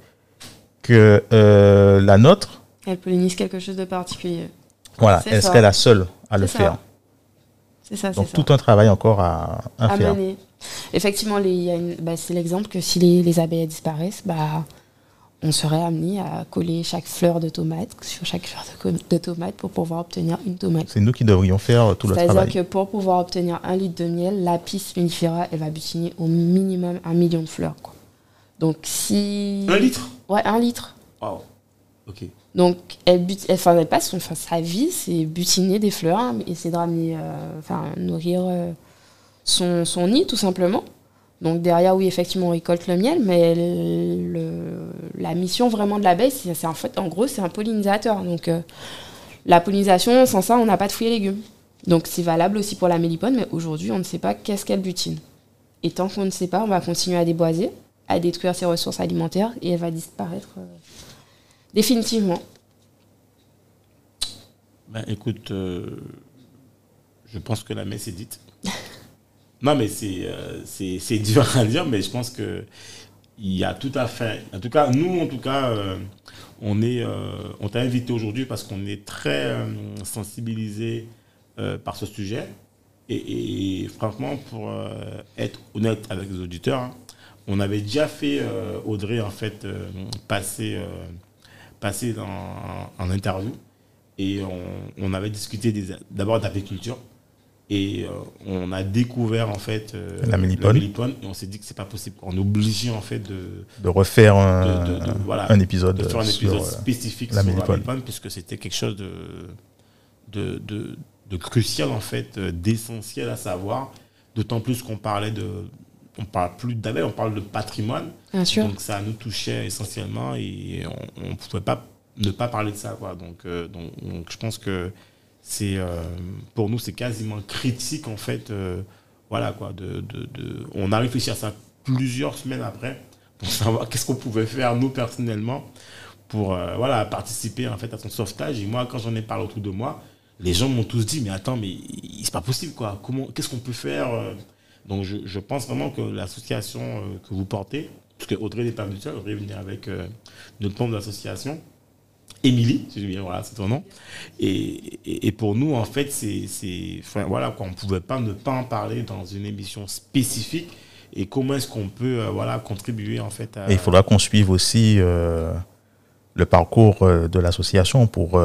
que la nôtre... Elle pollinise quelque chose de particulier. Voilà, est-ce qu'elle est la seule à le faire C'est ça, Donc, tout un travail encore à, à, faire. Mener. Effectivement, bah, c'est l'exemple que si les, les abeilles disparaissent, bah, on serait amené à coller chaque fleur de tomate sur chaque fleur de, tomate pour pouvoir obtenir une tomate. C'est nous qui devrions faire tout le travail. C'est-à-dire que pour pouvoir obtenir un litre de miel, la piste mellifera, elle va butiner au minimum un million de fleurs. Quoi. Donc si... Un litre? Ouais, un litre. Wow. Ok. Donc elle, but... enfin, elle passe son... enfin, sa vie, c'est butiner des fleurs, hein, essayer de ramener, euh, enfin, nourrir euh, son, son nid tout simplement. Donc derrière, oui, effectivement, on récolte le miel, mais la mission vraiment de l'abeille, c'est en fait, en gros, c'est un pollinisateur. Donc euh, la pollinisation, sans ça, on n'a pas de fruits et légumes. Donc c'est valable aussi pour la mélipone, mais aujourd'hui, on ne sait pas qu'est-ce qu'elle butine. Et tant qu'on ne sait pas, on va continuer à déboiser, à détruire ses ressources alimentaires, et elle va disparaître euh, définitivement. Ben, écoute, euh, je pense que la messe est dite. Non, mais euh, c'est c'est dur à dire, mais je pense que il y a tout à fait. En tout cas, nous, en tout cas, euh, on est, euh, on t'a invité aujourd'hui parce qu'on est très sensibilisé par ce sujet. Et, franchement, pour être honnête avec les auditeurs, on avait déjà fait Audrey en fait passer, passer en interview et on, on avait discuté d'abord d'agriculture et euh, on a découvert en fait euh, la mélipone. et on s'est dit que c'est pas possible. On est obligé en fait de, de refaire un, un épisode, de faire un épisode euh, spécifique la sur la mélipone puisque c'était quelque chose de, de, de, de, crucial en fait, d'essentiel à savoir. D'autant plus qu'on parlait de, on parle plus d'abeilles, on parle de patrimoine. Bien sûr. Donc ça nous touchait essentiellement et on ne pouvait pas ne pas parler de ça quoi. Donc, donc, donc je pense que c'est euh, pour nous c'est quasiment critique en fait euh, voilà quoi de, de, on a réfléchi à ça plusieurs semaines après pour savoir qu'est-ce qu'on pouvait faire nous personnellement pour euh, voilà participer en fait à son sauvetage. Et moi quand j'en ai parlé autour de moi les gens m'ont tous dit mais attends mais c'est pas possible quoi. Comment qu'est-ce qu'on peut faire donc je, je, pense vraiment que l'association que vous portez parce Audrey n'est pas venue seule Audrey avec notre membre de l'association Émilie, si voilà, c'est ton nom. Et, pour nous, en fait, c'est, enfin, voilà, on ne pouvait pas ne pas en parler dans une émission spécifique. Et comment est-ce qu'on peut, euh, voilà, contribuer, en fait, à... Il faudra qu'on suive aussi euh, le parcours euh, de l'association pour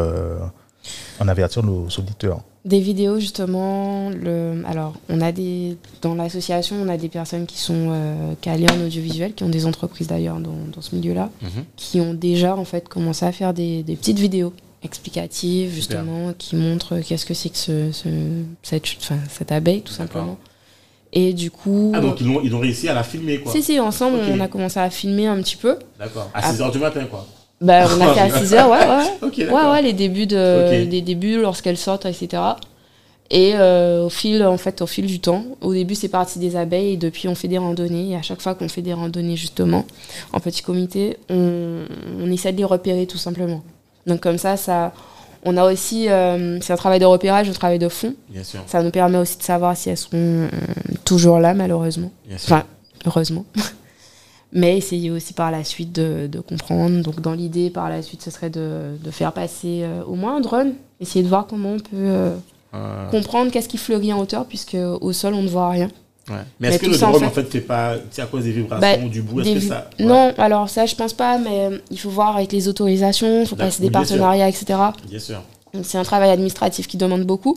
en avertir nos auditeurs. Des vidéos justement. Le, alors, on a des dans l'association, on a des personnes qui sont euh, calées en audiovisuel, qui ont des entreprises d'ailleurs dans, dans, ce milieu-là, mhm. qui ont déjà en fait commencé à faire des, des petites vidéos explicatives justement, qui montrent qu'est-ce que c'est que ce, cette, enfin, cette abeille tout simplement. Et du coup. Ah, donc ils ont, ils ont réussi à la filmer, quoi. Si, si, ensemble, on a commencé à filmer un petit peu. D'accord. À 6h du matin, quoi. Bah, on a fait à 6 heures, ouais, ouais. ouais, ouais, les débuts, de, les débuts lorsqu'elles sortent, etc. Et euh, au fil, en fait, au fil du temps, au début, c'est parti des abeilles et depuis, on fait des randonnées. Et à chaque fois qu'on fait des randonnées, justement, en petit comité, on, on, essaie de les repérer tout simplement. Donc comme ça, ça, on a aussi, euh, c'est un travail de repérage, un travail de fond. Bien sûr. Ça nous permet aussi de savoir si elles sont toujours là, malheureusement. Bien sûr. Enfin, heureusement. mais essayer aussi par la suite de, de comprendre. Donc dans l'idée, par la suite, ce serait de, de faire passer euh, au moins un drone, essayer de voir comment on peut euh, euh. comprendre qu'est-ce qui fleurit en hauteur, puisque au sol, on ne voit rien. Ouais. Mais est-ce que le drone, en fait, fait pas, c'est à cause des vibrations bah, ou du bout est-ce que ça... Non, alors ça, je pense pas, mais il faut voir avec les autorisations, il faut passer des partenariats, etc. Bien sûr. C'est un travail administratif qui demande beaucoup.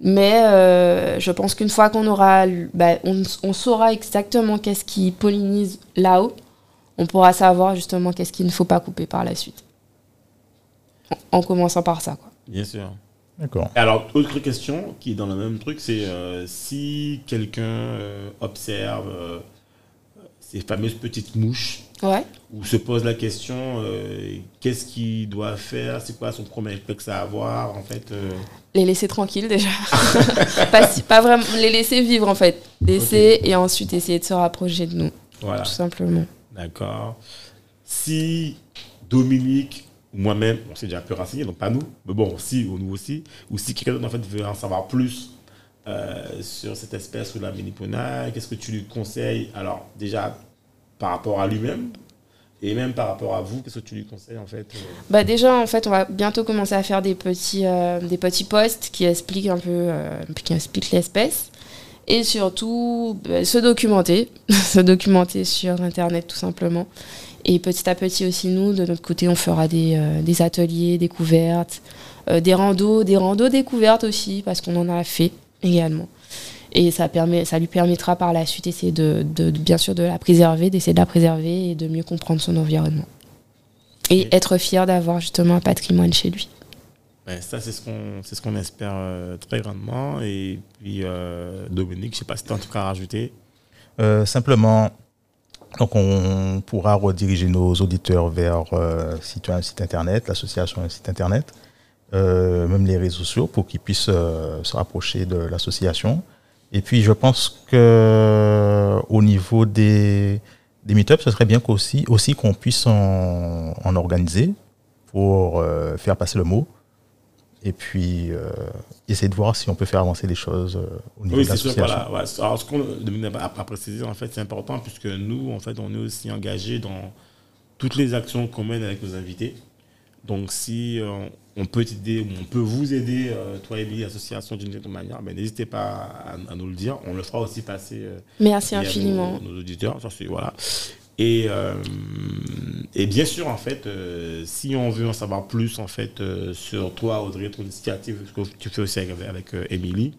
Mais euh, je pense qu'une fois qu'on aura, bah, on, saura exactement qu'est-ce qui pollinise là-haut, on pourra savoir justement qu'est-ce qu'il ne faut pas couper par la suite. En, commençant par ça. Quoi. Bien sûr. D'accord. Alors, autre question qui est dans le même truc, c'est euh, si quelqu'un euh, observe ces fameuses petites mouches ouais. où se pose la question euh, qu'est-ce qu'il doit faire, c'est quoi son premier réflexe à avoir en fait euh? Les laisser tranquilles déjà. pas, pas, vraiment les laisser vivre en fait. Laisser et ensuite essayer de se rapprocher de nous. Voilà. Tout simplement. D'accord. Si Dominique ou moi-même, on s'est déjà un peu renseigné, donc pas nous, mais bon, si, ou nous aussi, ou si quelqu'un en fait veut en savoir plus euh, sur cette espèce ou la mélipona, qu'est-ce que tu lui conseilles? Alors déjà par rapport à lui-même et même par rapport à vous, qu'est-ce que tu lui conseilles en fait euh? Bah déjà en fait on va bientôt commencer à faire des petits euh, des petits posts qui expliquent un peu l'espèce et surtout bah, se documenter, se documenter sur internet tout simplement. Et petit à petit aussi nous de notre côté on fera des, des ateliers découvertes, des randos, des randos découvertes aussi parce qu'on en a fait également. Et ça, permet, ça lui permettra par la suite essayer de, de, bien sûr de la préserver, d'essayer de la préserver et de mieux comprendre son environnement. Et être fier d'avoir justement un patrimoine chez lui. Ben, ça, c'est ce qu'on ce qu'on espère euh, très grandement. Et puis, euh, Dominique, je ne sais pas si tu as en tout cas à rajouter. Euh, simplement, donc on pourra rediriger nos auditeurs vers si un site internet, l'association un site internet, même les réseaux sociaux pour qu'ils puissent se rapprocher de l'association. Et puis, je pense que au niveau des, des meet-ups, ce serait bien aussi, aussi qu'on puisse en, en, organiser pour euh, faire passer le mot. Et puis, euh, essayer de voir si on peut faire avancer les choses euh, au niveau de l'association. Oui, voilà. Alors, ce qu'on a préciser, en fait, c'est important puisque nous, en fait, on est aussi engagés dans toutes les actions qu'on mène avec nos invités. Donc, si on peut t'aider, on peut vous aider, euh, toi et l'association d'une certaine manière, ben, n'hésitez pas à, nous le dire. On le fera aussi passer. Euh, Merci infiniment. Nos, auditeurs, voilà. Et, euh, et bien sûr, en fait, si on veut en savoir plus en fait sur toi, Audrey, ton initiative, ce que tu fais aussi avec, avec Émilie,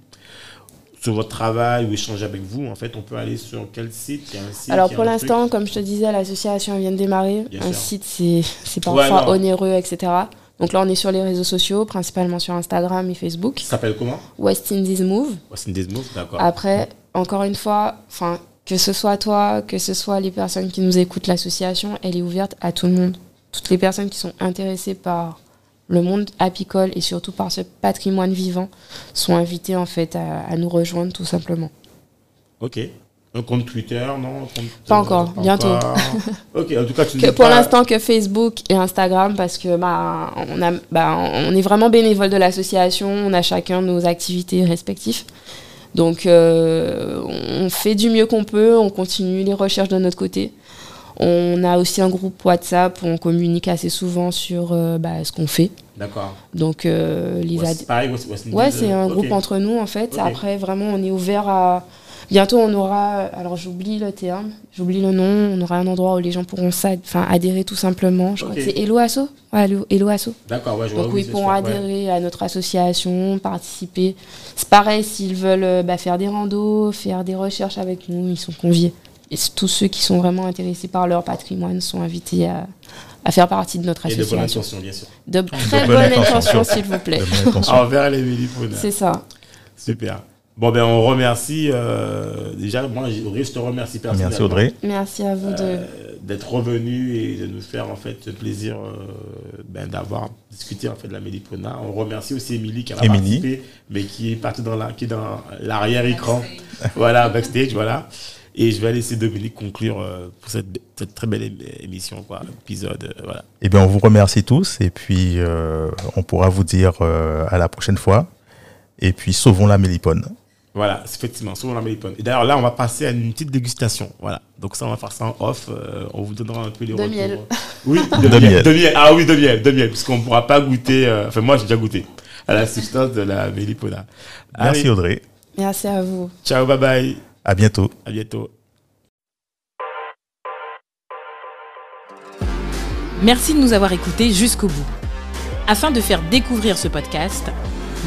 sur votre travail ou échanger avec vous, en fait, on peut aller sur quel site, Alors pour l'instant, comme je te disais, l'association vient de démarrer. un site, c'est parfois onéreux, etc. Donc là, on est sur les réseaux sociaux, principalement sur Instagram et Facebook. Ça s'appelle comment? West Indies Move. West Indies Move, d'accord. Après, encore une fois, enfin, que ce soit toi, que ce soit les personnes qui nous écoutent, l'association, elle est ouverte à tout le monde. Toutes les personnes qui sont intéressées par le monde apicole et surtout par ce patrimoine vivant sont invitées en fait à, à nous rejoindre tout simplement. Ok. Un compte Twitter, non Pas encore, bientôt. ok, en tout cas, tu Pour l'instant, que Facebook et Instagram, parce que bah, on, a, bah, on est vraiment bénévole de l'association, on a chacun nos activités respectives. Donc, euh, on fait du mieux qu'on peut, on continue les recherches de notre côté. On a aussi un groupe WhatsApp où on communique assez souvent sur euh, bah, ce qu'on fait. D'accord. Donc, euh, les Ouais, c'est un groupe entre nous, en fait. Après, vraiment, on est ouvert à Bientôt, on aura, alors j'oublie le terme, j'oublie le nom, on aura un endroit où les gens pourront enfin, adhérer tout simplement. Je crois que c'est Hello Asso. Ouais, Hello Asso. D'accord, ouais, je vois. Donc, ils pourront adhérer à notre association, participer. C'est pareil, s'ils veulent euh, bah, faire des randos, faire des recherches avec nous, ils sont conviés. Et tous ceux qui sont vraiment intéressés par leur patrimoine sont invités à, à faire partie de notre association. de bonnes intentions, bien sûr. De très bonnes intentions, s'il vous plaît. Envers les C'est ça. Super. Bon, ben, on remercie. Euh, déjà, moi, Audrey, je te remercie personnellement. Merci, Audrey. Merci à vous euh, d'être revenu et de nous faire, en fait, ce plaisir euh, ben, d'avoir discuté, en fait, de la Mélipona. On remercie aussi Émilie qui a participé, mais qui est partie dans la, qui est dans l'arrière-écran. voilà, backstage, voilà. Et je vais laisser Dominique conclure pour cette, cette, très belle émission, quoi, épisode. voilà. Eh bien, on vous remercie tous et puis on pourra vous dire à la prochaine fois. Et puis, sauvons la mélipone. Voilà, effectivement, souvent la mélipone. Et d'ailleurs, là, on va passer à une petite dégustation. Voilà. Donc, ça, on va faire ça en off. Euh, on vous donnera un peu les de Miel. Oui, de, miel. De miel. Ah oui, de miel, de miel. Puisqu'on ne pourra pas goûter. Euh, enfin, moi, j'ai déjà goûté à la substance de la mélipona. Merci, Audrey. Merci à vous. Ciao, bye bye. À bientôt. À bientôt. Merci de nous avoir écoutés jusqu'au bout. Afin de faire découvrir ce podcast,